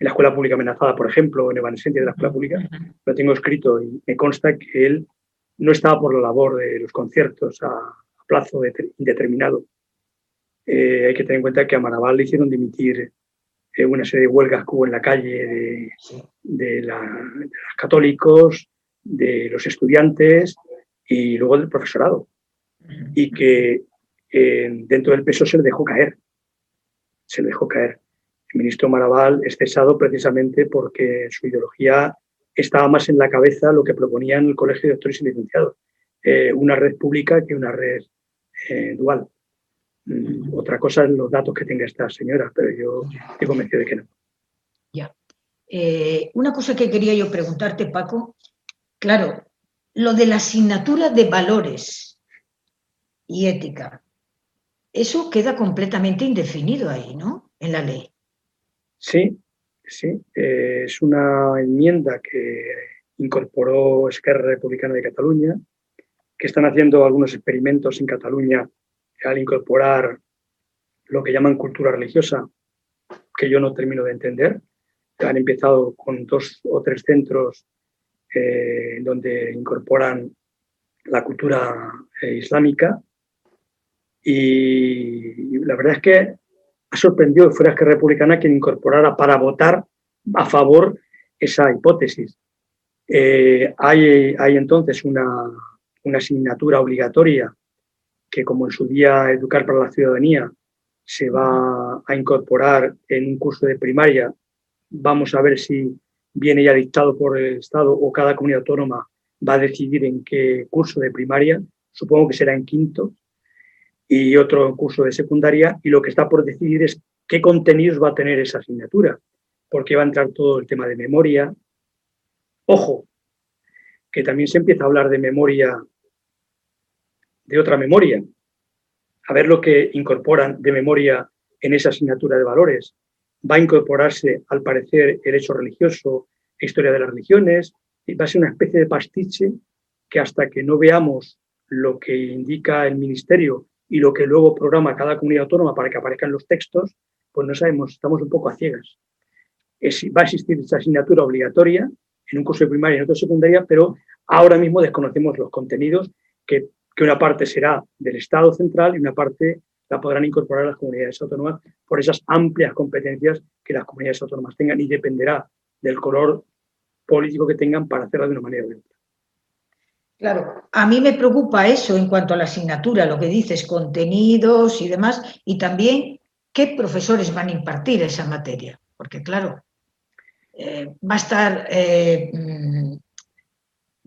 la escuela pública amenazada, por ejemplo, en Evanescencia de la escuela pública, lo tengo escrito y me consta que él no estaba por la labor de los conciertos a, plazo indeterminado. Eh, hay que tener en cuenta que a Maraval le hicieron dimitir eh, una serie de huelgas que hubo en la calle de, los católicos, de los estudiantes y luego del profesorado. Y que eh, dentro del peso se le dejó caer. Se le dejó caer. El ministro Maraval es cesado precisamente porque su ideología estaba más en la cabeza lo que proponía en el Colegio de Doctores y Licenciados, eh, una red pública que una red dual. Mm, otra cosa es los datos que tenga esta señora, pero yo estoy convencido de que no. Ya. Eh, una cosa que quería yo preguntarte, Paco, claro, lo de la asignatura de valores y ética, eso queda completamente indefinido ahí, ¿no? En la ley. Sí, sí. Eh, es una enmienda que incorporó Esquerra Republicana de Cataluña, que están haciendo algunos experimentos en Cataluña al incorporar lo que llaman cultura religiosa, que yo no termino de entender. Han empezado con dos o tres centros eh, donde incorporan la cultura eh, islámica y, la verdad es que ha sorprendido fuera que republicana quien incorporara para votar a favor esa hipótesis. Eh, hay, hay, entonces una, una asignatura obligatoria que como en su día Educar para la Ciudadanía se va a incorporar en un curso de primaria, vamos a ver si viene ya dictado por el Estado o cada comunidad autónoma va a decidir en qué curso de primaria, supongo que será en quinto, y otro curso de secundaria, y lo que está por decidir es qué contenidos va a tener esa asignatura, porque va a entrar todo el tema de memoria. Ojo, que también se empieza a hablar de memoria de otra memoria, a ver lo que incorporan de memoria en esa asignatura de valores. Va a incorporarse, al parecer, el hecho religioso, historia de las religiones, y va a ser una especie de pastiche que hasta que no veamos lo que indica el ministerio y lo que luego programa cada comunidad autónoma para que aparezcan los textos, pues no sabemos, estamos un poco a ciegas. va a existir esa asignatura obligatoria en un curso de primaria y en otro de secundaria, pero ahora mismo desconocemos los contenidos que que una parte será del Estado central y una parte la podrán incorporar las comunidades autónomas por esas amplias competencias que las comunidades autónomas tengan y dependerá del color político que tengan para hacerla de una manera u otra. Claro, a mí me preocupa eso en cuanto a la asignatura, lo que dices, contenidos y demás, y también qué profesores van a impartir esa materia, porque claro, eh, va a estar eh,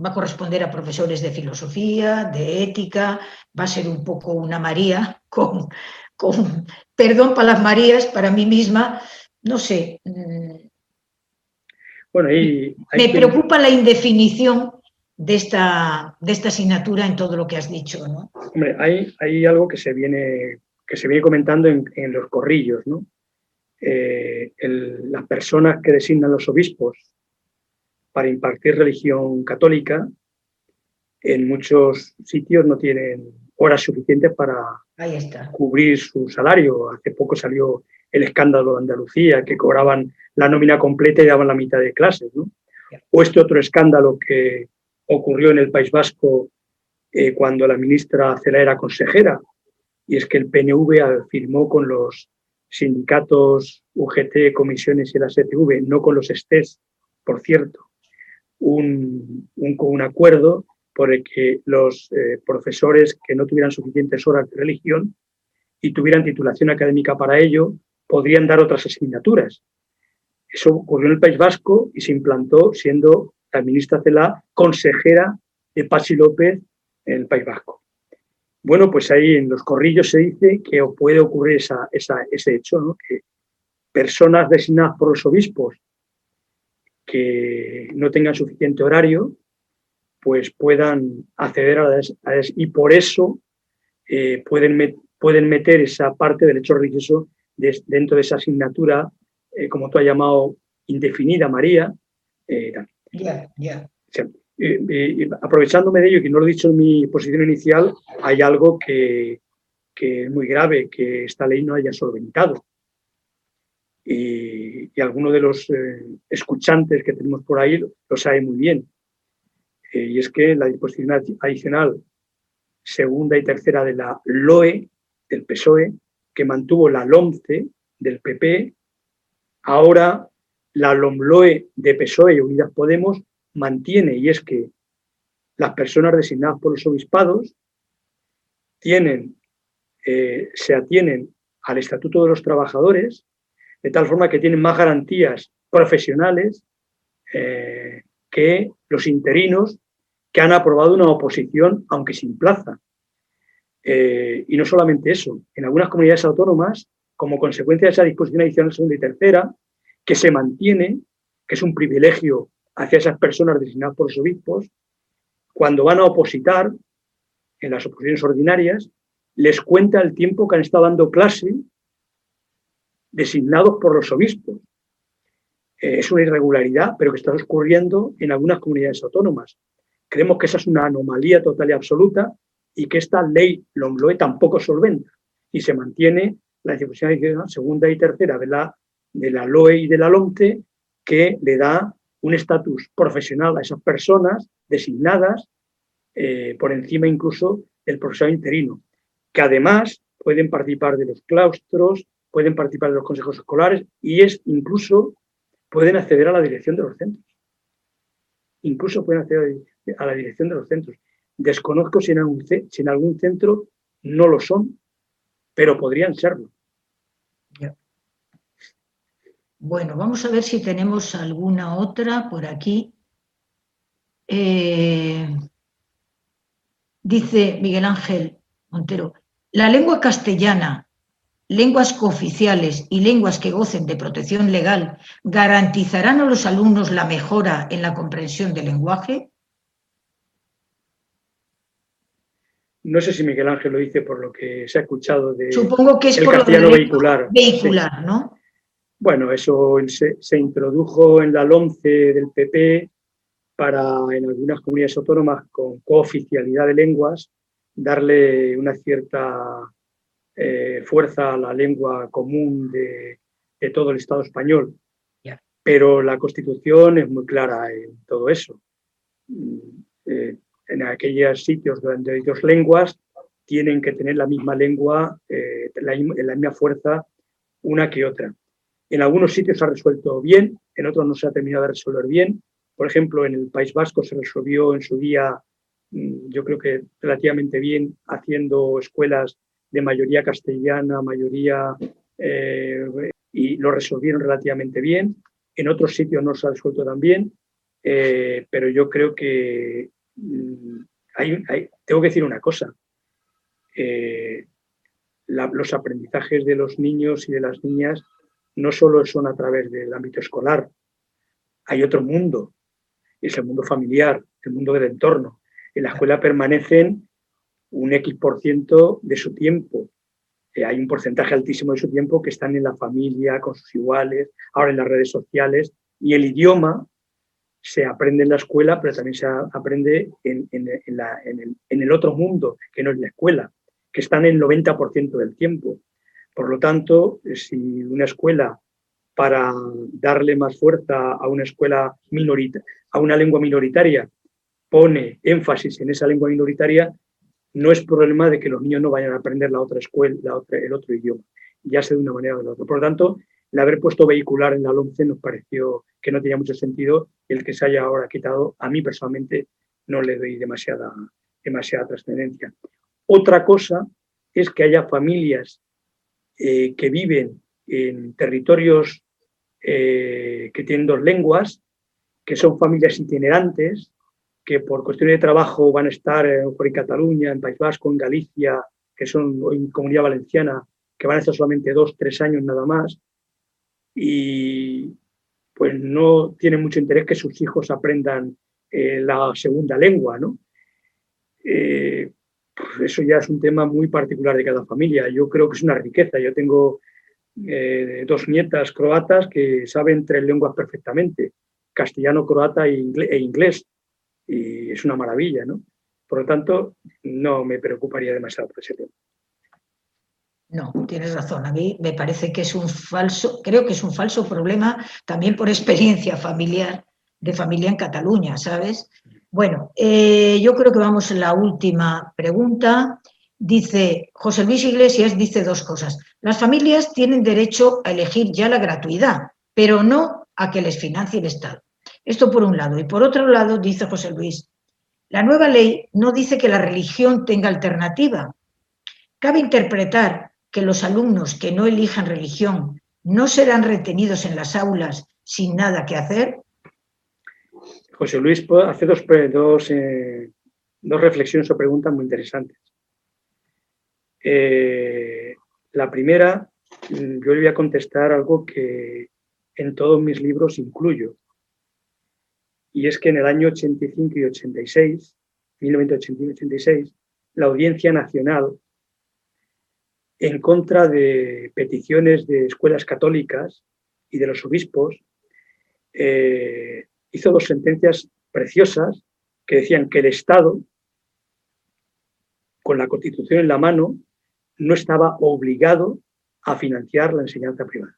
va a corresponder a profesores de filosofía, de ética, va a ser un poco una María con, con perdón para las Marías, para mí misma, no sé. Mm, bueno, me preocupa la indefinición de esta, de esta asignatura en todo lo que has dicho. ¿no? Hombre, hay, hay algo que se viene que se viene comentando en, los corrillos, ¿no? Eh, las personas que designan los obispos para impartir religión católica en muchos sitios no tienen horas suficientes para cubrir su salario. Hace poco salió el escándalo de Andalucía, que cobraban la nómina completa y daban la mitad de clases. ¿no? O este otro escándalo que ocurrió en el País Vasco eh, cuando la ministra Cela era consejera, y es que el PNV firmó con los sindicatos UGT, comisiones y la STV, no con los STES, por cierto, un, un acuerdo por el que los eh, profesores que no tuvieran suficientes horas de religión y tuvieran titulación académica para ello, podrían dar otras asignaturas. Eso ocurrió en el País Vasco y se implantó siendo la ministra Cela consejera de Pachi López en el País Vasco. Bueno, pues ahí en los corrillos se dice que puede ocurrir ese hecho, que personas designadas por los obispos que no tengan suficiente horario pues puedan acceder a las, y por eso eh, pueden, pueden meter esa parte del hecho religioso dentro de esa asignatura, eh, como tú has llamado, indefinida, María. Eh, ya, ya. aprovechándome de ello, que no lo he dicho en mi posición inicial, hay algo que, es muy grave, que esta ley no haya solventado. Y, y alguno de los escuchantes que tenemos por ahí lo sabe muy bien. Eh, y es que la disposición adicional segunda y tercera de la LOE del PSOE, que mantuvo la LOMCE del PP, ahora la LOMLOE de PSOE y Unidas Podemos mantiene, y es que las personas designadas por los obispados tienen, eh, se atienen al Estatuto de los Trabajadores, de tal forma que tienen más garantías profesionales eh, que los interinos que han aprobado una oposición, aunque sin plaza. Eh, y no solamente eso, en algunas comunidades autónomas, como consecuencia de esa disposición adicional segunda y tercera, que se mantiene, que es un privilegio hacia esas personas designadas por los obispos, cuando van a opositar en las oposiciones ordinarias, les cuenta el tiempo que han estado dando clase designados por los obispos. Eh, es una irregularidad, pero que está ocurriendo en algunas comunidades autónomas. Creemos que esa es una anomalía total y absoluta y que esta ley LOMLOE tampoco solventa y se mantiene la disposición segunda y tercera de la, de la LOE y de la LOMTE que le da un estatus profesional a esas personas designadas eh, por encima incluso del profesor interino, que además pueden participar de los claustros, pueden participar de los consejos escolares y es incluso pueden acceder a la dirección de los centros. Incluso pueden acceder a la dirección de los centros. Desconozco si en algún, si en algún centro no lo son, pero podrían serlo. Bueno, vamos a ver si tenemos alguna otra por aquí. Eh, dice Miguel Ángel Montero, la lengua castellana lenguas cooficiales y lenguas que gocen de protección legal garantizarán a los alumnos la mejora en la comprensión del lenguaje? No sé si Miguel Ángel lo dice por lo que se ha escuchado de Supongo que es por castellano vehicular. Vehicular, ¿no? Bueno, eso se, introdujo en la LOMCE del PP para en algunas comunidades autónomas con cooficialidad de lenguas darle una cierta eh, fuerza a la lengua común de, todo el Estado español. Pero la Constitución es muy clara en todo eso. Mm, eh, en aquellos sitios donde hay dos lenguas, tienen que tener la misma lengua, eh, la, la misma fuerza una que otra. En algunos sitios se ha resuelto bien, en otros no se ha terminado de resolver bien. Por ejemplo, en el País Vasco se resolvió en su día, mm, yo creo que relativamente bien, haciendo escuelas de mayoría castellana, mayoría, eh, y lo resolvieron relativamente bien. En otros sitios no se ha resuelto tan bien, eh, pero yo creo que mm, tengo que decir una cosa. Eh, los aprendizajes de los niños y de las niñas no solo son a través del ámbito escolar, hay otro mundo, es el mundo familiar, el mundo del entorno. En la escuela permanecen un X por ciento de su tiempo. eh, hay un porcentaje altísimo de su tiempo que están en la familia, con sus iguales, ahora en las redes sociales, y el idioma se aprende en la escuela, pero también se aprende en, el, otro mundo, que no es la escuela, que están el 90% del tiempo. Por lo tanto, si una escuela, para darle más fuerza a una escuela minoritaria, a una lengua minoritaria, pone énfasis en esa lengua minoritaria, no es problema de que los niños no vayan a aprender la otra escuela, el otro idioma, ya sea de una manera o de la otra. Por lo tanto, el haber puesto vehicular en la LOMCE nos pareció que no tenía mucho sentido. El que se haya ahora quitado, a mí personalmente no le doy demasiada, demasiada trascendencia. Otra cosa es que haya familias eh, que viven en territorios eh, que tienen dos lenguas, que son familias itinerantes, que por cuestiones de trabajo van a estar en Cataluña, en País Vasco, en Galicia, que son en Comunidad Valenciana, que van a estar solamente dos, tres años nada más, y pues no tienen mucho interés que sus hijos aprendan eh, la segunda lengua, ¿no? Eh, pues eso ya es un tema muy particular de cada familia. Yo creo que es una riqueza. Yo tengo eh, dos nietas croatas que saben tres lenguas perfectamente, castellano, croata e, e inglés y es una maravilla, ¿no? Por lo tanto, no me preocuparía demasiado por ese. No, tienes razón. A mí me parece que es un falso, creo que es un falso problema también por experiencia familiar, de familia en Cataluña, ¿sabes? Bueno, eh, yo creo que vamos a la última pregunta. Dice José Luis Iglesias, dice dos cosas. Las familias tienen derecho a elegir ya la gratuidad, pero no a que les financie el Estado. Esto por un lado. Y por otro lado, dice José Luis, la nueva ley no dice que la religión tenga alternativa. Cabe interpretar que los alumnos que no elijan religión no serán retenidos en las aulas sin nada que hacer. José Luis hace dos, dos, eh, dos reflexiones o preguntas muy interesantes. Eh, la primera, yo le voy a contestar algo que en todos mis libros incluyo, y es que en el año 85 y 86, 1985 y 86, la Audiencia Nacional, en contra de peticiones de escuelas católicas y de los obispos, eh, hizo dos sentencias preciosas que decían que el Estado, con la Constitución en la mano, no estaba obligado a financiar la enseñanza privada.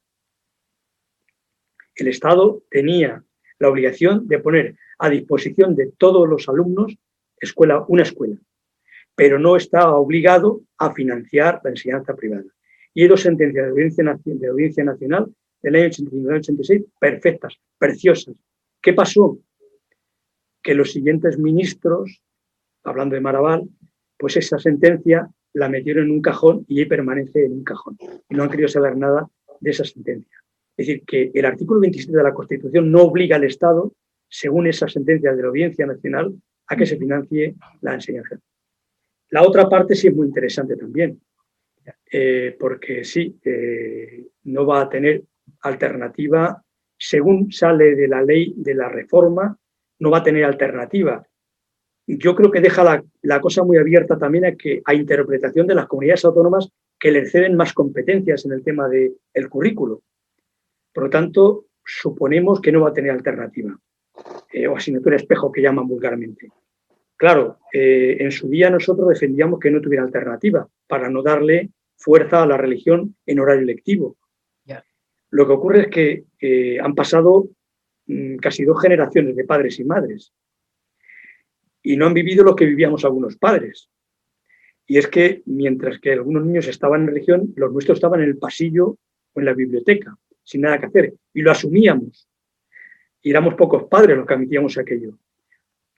El Estado tenía la obligación de poner a disposición de todos los alumnos escuela, una escuela, pero no está obligado a financiar la enseñanza privada. Y hay dos sentencias de audiencia, de audiencia nacional del año 85-86 perfectas, preciosas. ¿Qué pasó? Que los siguientes ministros, hablando de Maraval, pues esa sentencia la metieron en un cajón y ahí permanece en un cajón. Y no han querido saber nada de esa sentencia. Es decir, que el artículo 27 de la Constitución no obliga al Estado, según esa sentencia de la Audiencia Nacional, a que se financie la enseñanza. La otra parte sí es muy interesante también, eh, porque sí, eh, no va a tener alternativa, según sale de la ley de la reforma, no va a tener alternativa. Yo creo que deja la, cosa muy abierta también a, que, a interpretación de las comunidades autónomas que le ceden más competencias en el tema del currículo. Por lo tanto, suponemos que no va a tener alternativa, eh, o asignatura espejo que llaman vulgarmente. Claro, eh, en su día nosotros defendíamos que no tuviera alternativa para no darle fuerza a la religión en horario lectivo. Lo que ocurre es que eh, han pasado mm, casi dos generaciones de padres y madres y no han vivido lo que vivíamos algunos padres. Y es que mientras que algunos niños estaban en religión, los nuestros estaban en el pasillo o en la biblioteca sin nada que hacer, y lo asumíamos. Y éramos pocos padres los que admitíamos aquello.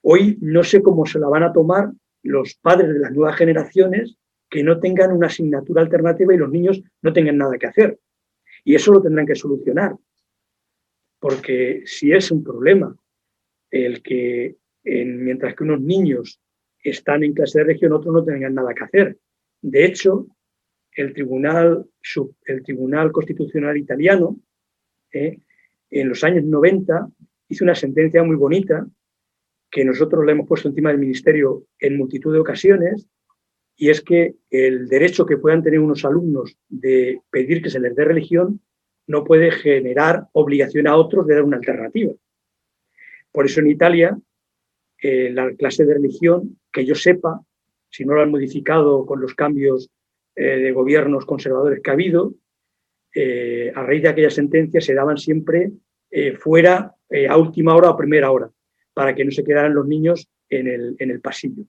Hoy no sé cómo se la van a tomar los padres de las nuevas generaciones que no tengan una asignatura alternativa y los niños no tengan nada que hacer. Y eso lo tendrán que solucionar. Porque si es un problema el que mientras que unos niños están en clase de región, otros no tengan nada que hacer. De hecho, el Tribunal, el Tribunal Constitucional Italiano, eh, en los años 90, hizo una sentencia muy bonita que nosotros le hemos puesto encima del Ministerio en multitud de ocasiones y es que el derecho que puedan tener unos alumnos de pedir que se les dé religión no puede generar obligación a otros de dar una alternativa. Por eso en Italia, eh, la clase de religión, que yo sepa, si no lo han modificado con los cambios eh, de gobiernos conservadores que ha habido, eh, a raíz de aquella sentencia se daban siempre fuera a última hora o primera hora, para que no se quedaran los niños en el, en el pasillo.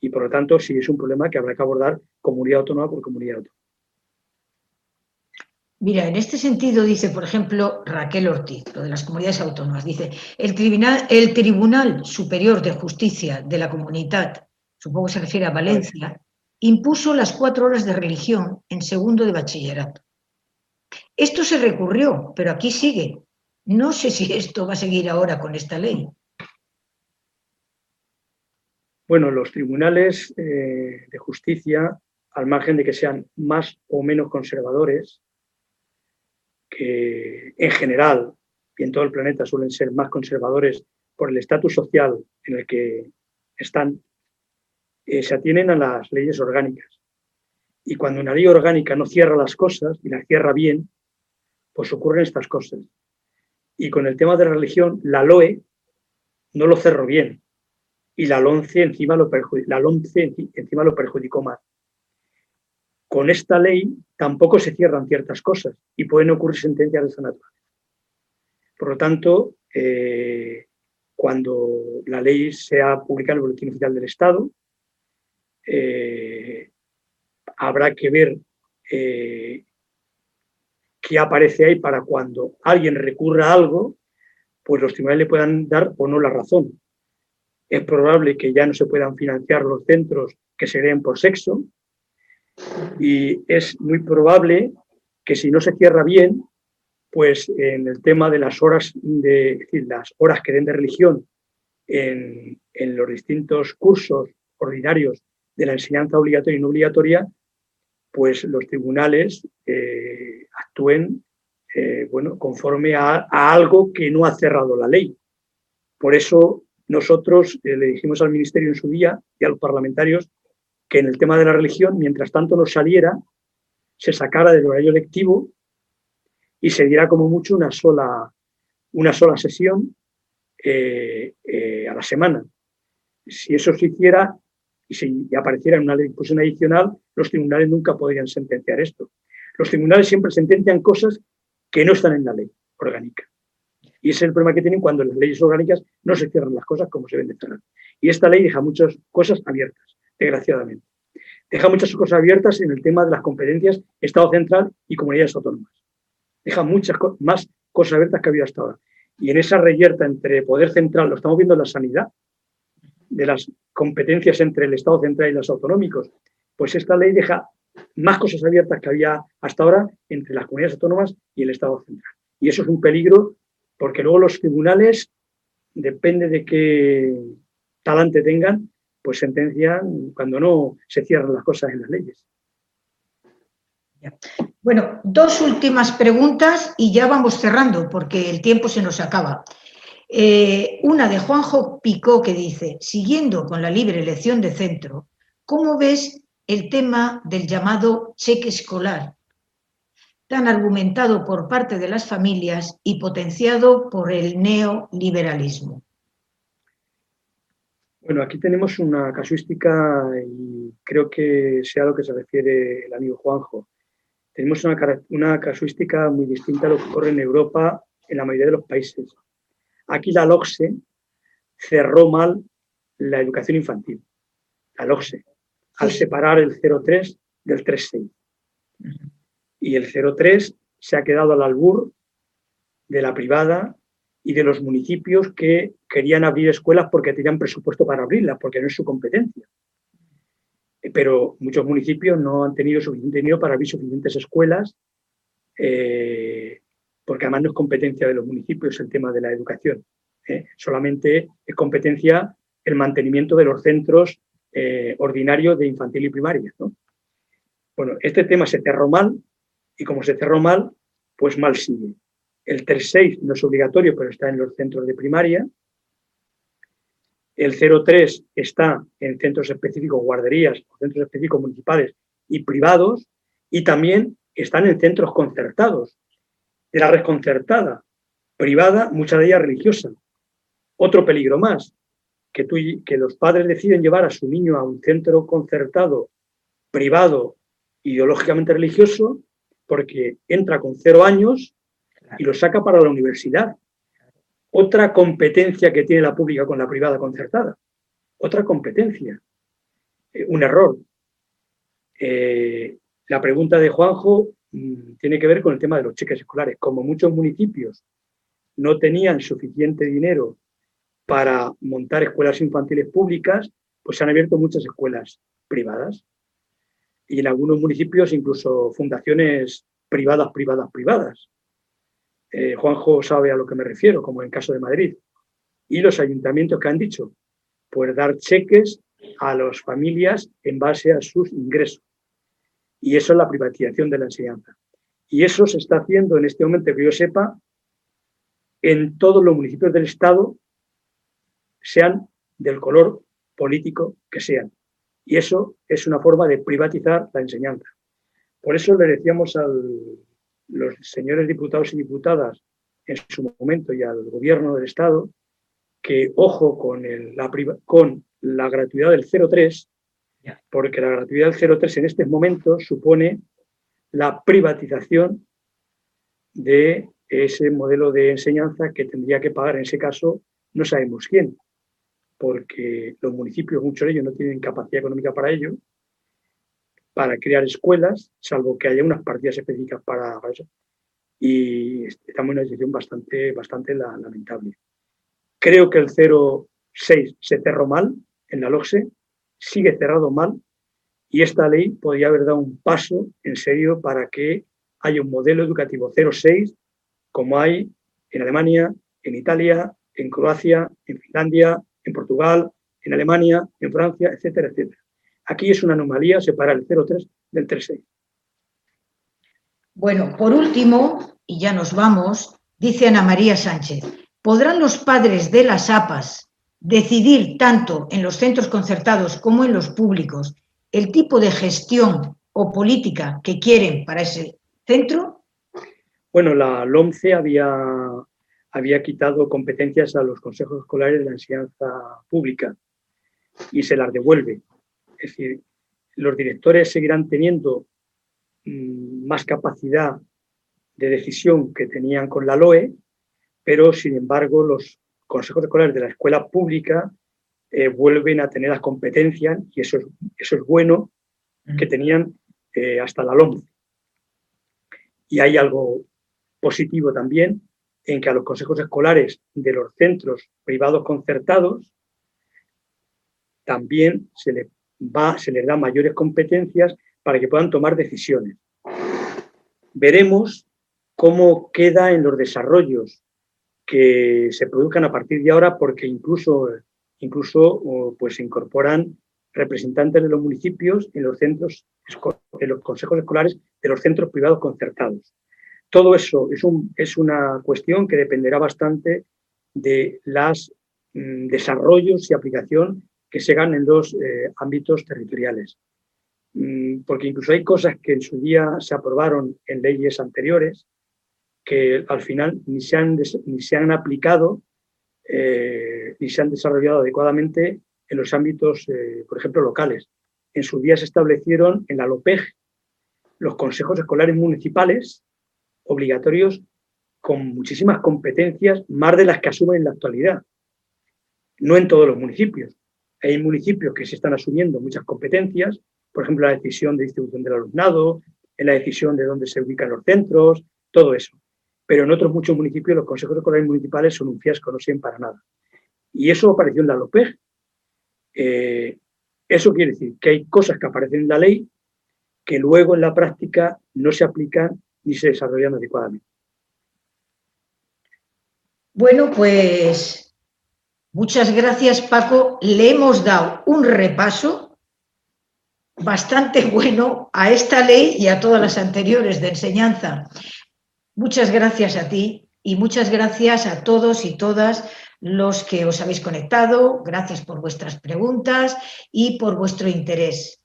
Y por lo tanto, sí es un problema que habrá que abordar comunidad autónoma por comunidad autónoma. Mira, en este sentido dice, por ejemplo, Raquel Ortiz, lo de las comunidades autónomas, dice, el Tribunal, el Tribunal Superior de Justicia de la Comunidad, supongo que se refiere a Valencia, impuso las cuatro horas de religión en segundo de bachillerato. Esto se recurrió, pero aquí sigue. No sé si esto va a seguir ahora con esta ley. Bueno, los tribunales eh, de justicia, al margen de que sean más o menos conservadores, que en general y en todo el planeta suelen ser más conservadores por el estatus social en el que están, se atienen a las leyes orgánicas. Y cuando una ley orgánica no cierra las cosas y las cierra bien, pues ocurren estas cosas. Y con el tema de la religión, la LOE no lo cerró bien y la LONCE encima lo, la encima lo perjudicó más con esta ley tampoco se cierran ciertas cosas y pueden ocurrir sentencias de esa naturaleza. Por lo tanto, eh, cuando la ley sea publicada en el Boletín Oficial del Estado, eh, habrá que ver eh, qué aparece ahí para cuando alguien recurra a algo, pues los tribunales le puedan dar o no la razón. Es probable que ya no se puedan financiar los centros que se creen por sexo, y es muy probable que si no se cierra bien, pues en el tema de las horas de las horas que den de religión en, los distintos cursos ordinarios de la enseñanza obligatoria y no obligatoria, pues los tribunales eh, actúen eh, bueno, conforme a, algo que no ha cerrado la ley. Por eso nosotros eh, le dijimos al Ministerio en su día y a los parlamentarios que en el tema de la religión, mientras tanto no saliera, se sacara del horario lectivo y se diera como mucho una sola, una sola sesión a la semana. Si eso se hiciera y si apareciera una discusión adicional, los tribunales nunca podrían sentenciar esto. Los tribunales siempre sentencian cosas que no están en la ley orgánica. Y ese es el problema que tienen cuando en las leyes orgánicas no se cierran las cosas como se deben de cerrar. Y esta ley deja muchas cosas abiertas desgraciadamente. Deja muchas cosas abiertas en el tema de las competencias Estado central y comunidades autónomas. Deja muchas más cosas abiertas que ha habido hasta ahora. Y en esa reyerta entre poder central, lo estamos viendo en la sanidad, de las competencias entre el Estado central y los autonómicos, pues esta ley deja más cosas abiertas que había hasta ahora entre las comunidades autónomas y el Estado central. Y eso es un peligro porque luego los tribunales, depende de qué talante tengan, pues sentencian cuando no se cierran las cosas en las leyes. Bueno, dos últimas preguntas y ya vamos cerrando porque el tiempo se nos acaba. Eh, una de Juanjo Picó que dice, siguiendo con la libre elección de centro, ¿cómo ves el tema del llamado cheque escolar, tan argumentado por parte de las familias y potenciado por el neoliberalismo? Bueno, aquí tenemos una casuística y creo que sea a lo que se refiere el amigo Juanjo. Tenemos una, casuística muy distinta a lo que ocurre en Europa en la mayoría de los países. Aquí la LOCSE cerró mal la educación infantil, la LOCSE, al separar el 03 del 36. Y el 03 se ha quedado al albur de la privada y de los municipios que querían abrir escuelas porque tenían presupuesto para abrirlas, porque no es su competencia. Pero muchos municipios no han tenido suficiente dinero para abrir suficientes escuelas, eh, porque además no es competencia de los municipios el tema de la educación. ¿eh? Solamente es competencia el mantenimiento de los centros eh, ordinarios de infantil y primaria. Bueno, este tema se cerró mal y como se cerró mal, pues mal sigue. El 3-6 no es obligatorio, pero está en los centros de primaria. El 03 está en centros específicos, guarderías centros específicos municipales y privados, y también están en centros concertados, de la red concertada, privada, muchas de ellas religiosa. Otro peligro más, que, tú, que los padres deciden llevar a su niño a un centro concertado, privado, ideológicamente religioso, porque entra con cero años y lo saca para la universidad. Otra competencia que tiene la pública con la privada concertada. Otra competencia. Eh, un error. Eh, la pregunta de Juanjo tiene que ver con el tema de los cheques escolares. Como muchos municipios no tenían suficiente dinero para montar escuelas infantiles públicas, pues se han abierto muchas escuelas privadas. Y en algunos municipios incluso fundaciones privadas, privadas, privadas. Eh, Juanjo sabe a lo que me refiero, como en el caso de Madrid. Y los ayuntamientos que han dicho, pues dar cheques a las familias en base a sus ingresos. Y eso es la privatización de la enseñanza. Y eso se está haciendo en este momento, que yo sepa, en todos los municipios del Estado, sean del color político que sean. Y eso es una forma de privatizar la enseñanza. Por eso le decíamos a los señores diputados y diputadas en su momento y al gobierno del Estado que ojo con, la, con la gratuidad del 03, porque la gratuidad del 03 en este momento supone la privatización de ese modelo de enseñanza que tendría que pagar en ese caso no sabemos quién, porque los municipios, muchos de ellos no tienen capacidad económica para ello, para crear escuelas, salvo que haya unas partidas específicas para, eso. Y estamos en una situación bastante, bastante lamentable. Creo que el 06 se cerró mal en la LOCSE, sigue cerrado mal, y esta ley podría haber dado un paso en serio para que haya un modelo educativo 06 como hay en Alemania, en Italia, en Croacia, en Finlandia, en Portugal, en Alemania, en Francia, etcétera, etcétera. Aquí es una anomalía separar el 03 del 36. Bueno, por último, y ya nos vamos, dice Ana María Sánchez, ¿podrán los padres de las APAS decidir tanto en los centros concertados como en los públicos el tipo de gestión o política que quieren para ese centro? Bueno, la LOMCE había había quitado competencias a los consejos escolares de la enseñanza pública y se las devuelve. Es decir, los directores seguirán teniendo mm, más capacidad de decisión que tenían con la LOE, pero sin embargo los consejos escolares de la escuela pública eh, vuelven a tener las competencias, y eso es, eso es bueno, que tenían eh, hasta la LOMCE. Y hay algo positivo también, en que a los consejos escolares de los centros privados concertados también se, le va, se les da mayores competencias para que puedan tomar decisiones. Veremos cómo queda en los desarrollos que se produzcan a partir de ahora, porque incluso, incluso pues, se incorporan representantes de los municipios en los centros, en los consejos escolares de los centros privados concertados. Todo eso es, un, es una cuestión que dependerá bastante de los mm, desarrollos y aplicación que se hagan en los eh, ámbitos territoriales. Mm, porque incluso hay cosas que en su día se aprobaron en leyes anteriores que al final ni se han, ni se han aplicado eh, ni se han desarrollado adecuadamente en los ámbitos, eh, por ejemplo, locales. En su día se establecieron en la LOPEG los consejos escolares municipales obligatorios con muchísimas competencias, más de las que asumen en la actualidad. No en todos los municipios. Hay municipios que se están asumiendo muchas competencias, por ejemplo, la decisión de distribución del alumnado, en la decisión de dónde se ubican los centros, todo eso. Pero en otros muchos municipios los consejos escolares municipales son un fiasco, no sirven para nada. Y eso apareció en la LOPEG. Eh, eso quiere decir que hay cosas que aparecen en la ley que luego en la práctica no se aplican y se desarrollan adecuadamente. Bueno, pues muchas gracias Paco. Le hemos dado un repaso bastante bueno a esta ley y a todas las anteriores de enseñanza. Muchas gracias a ti y muchas gracias a todos y todas los que os habéis conectado, gracias por vuestras preguntas y por vuestro interés.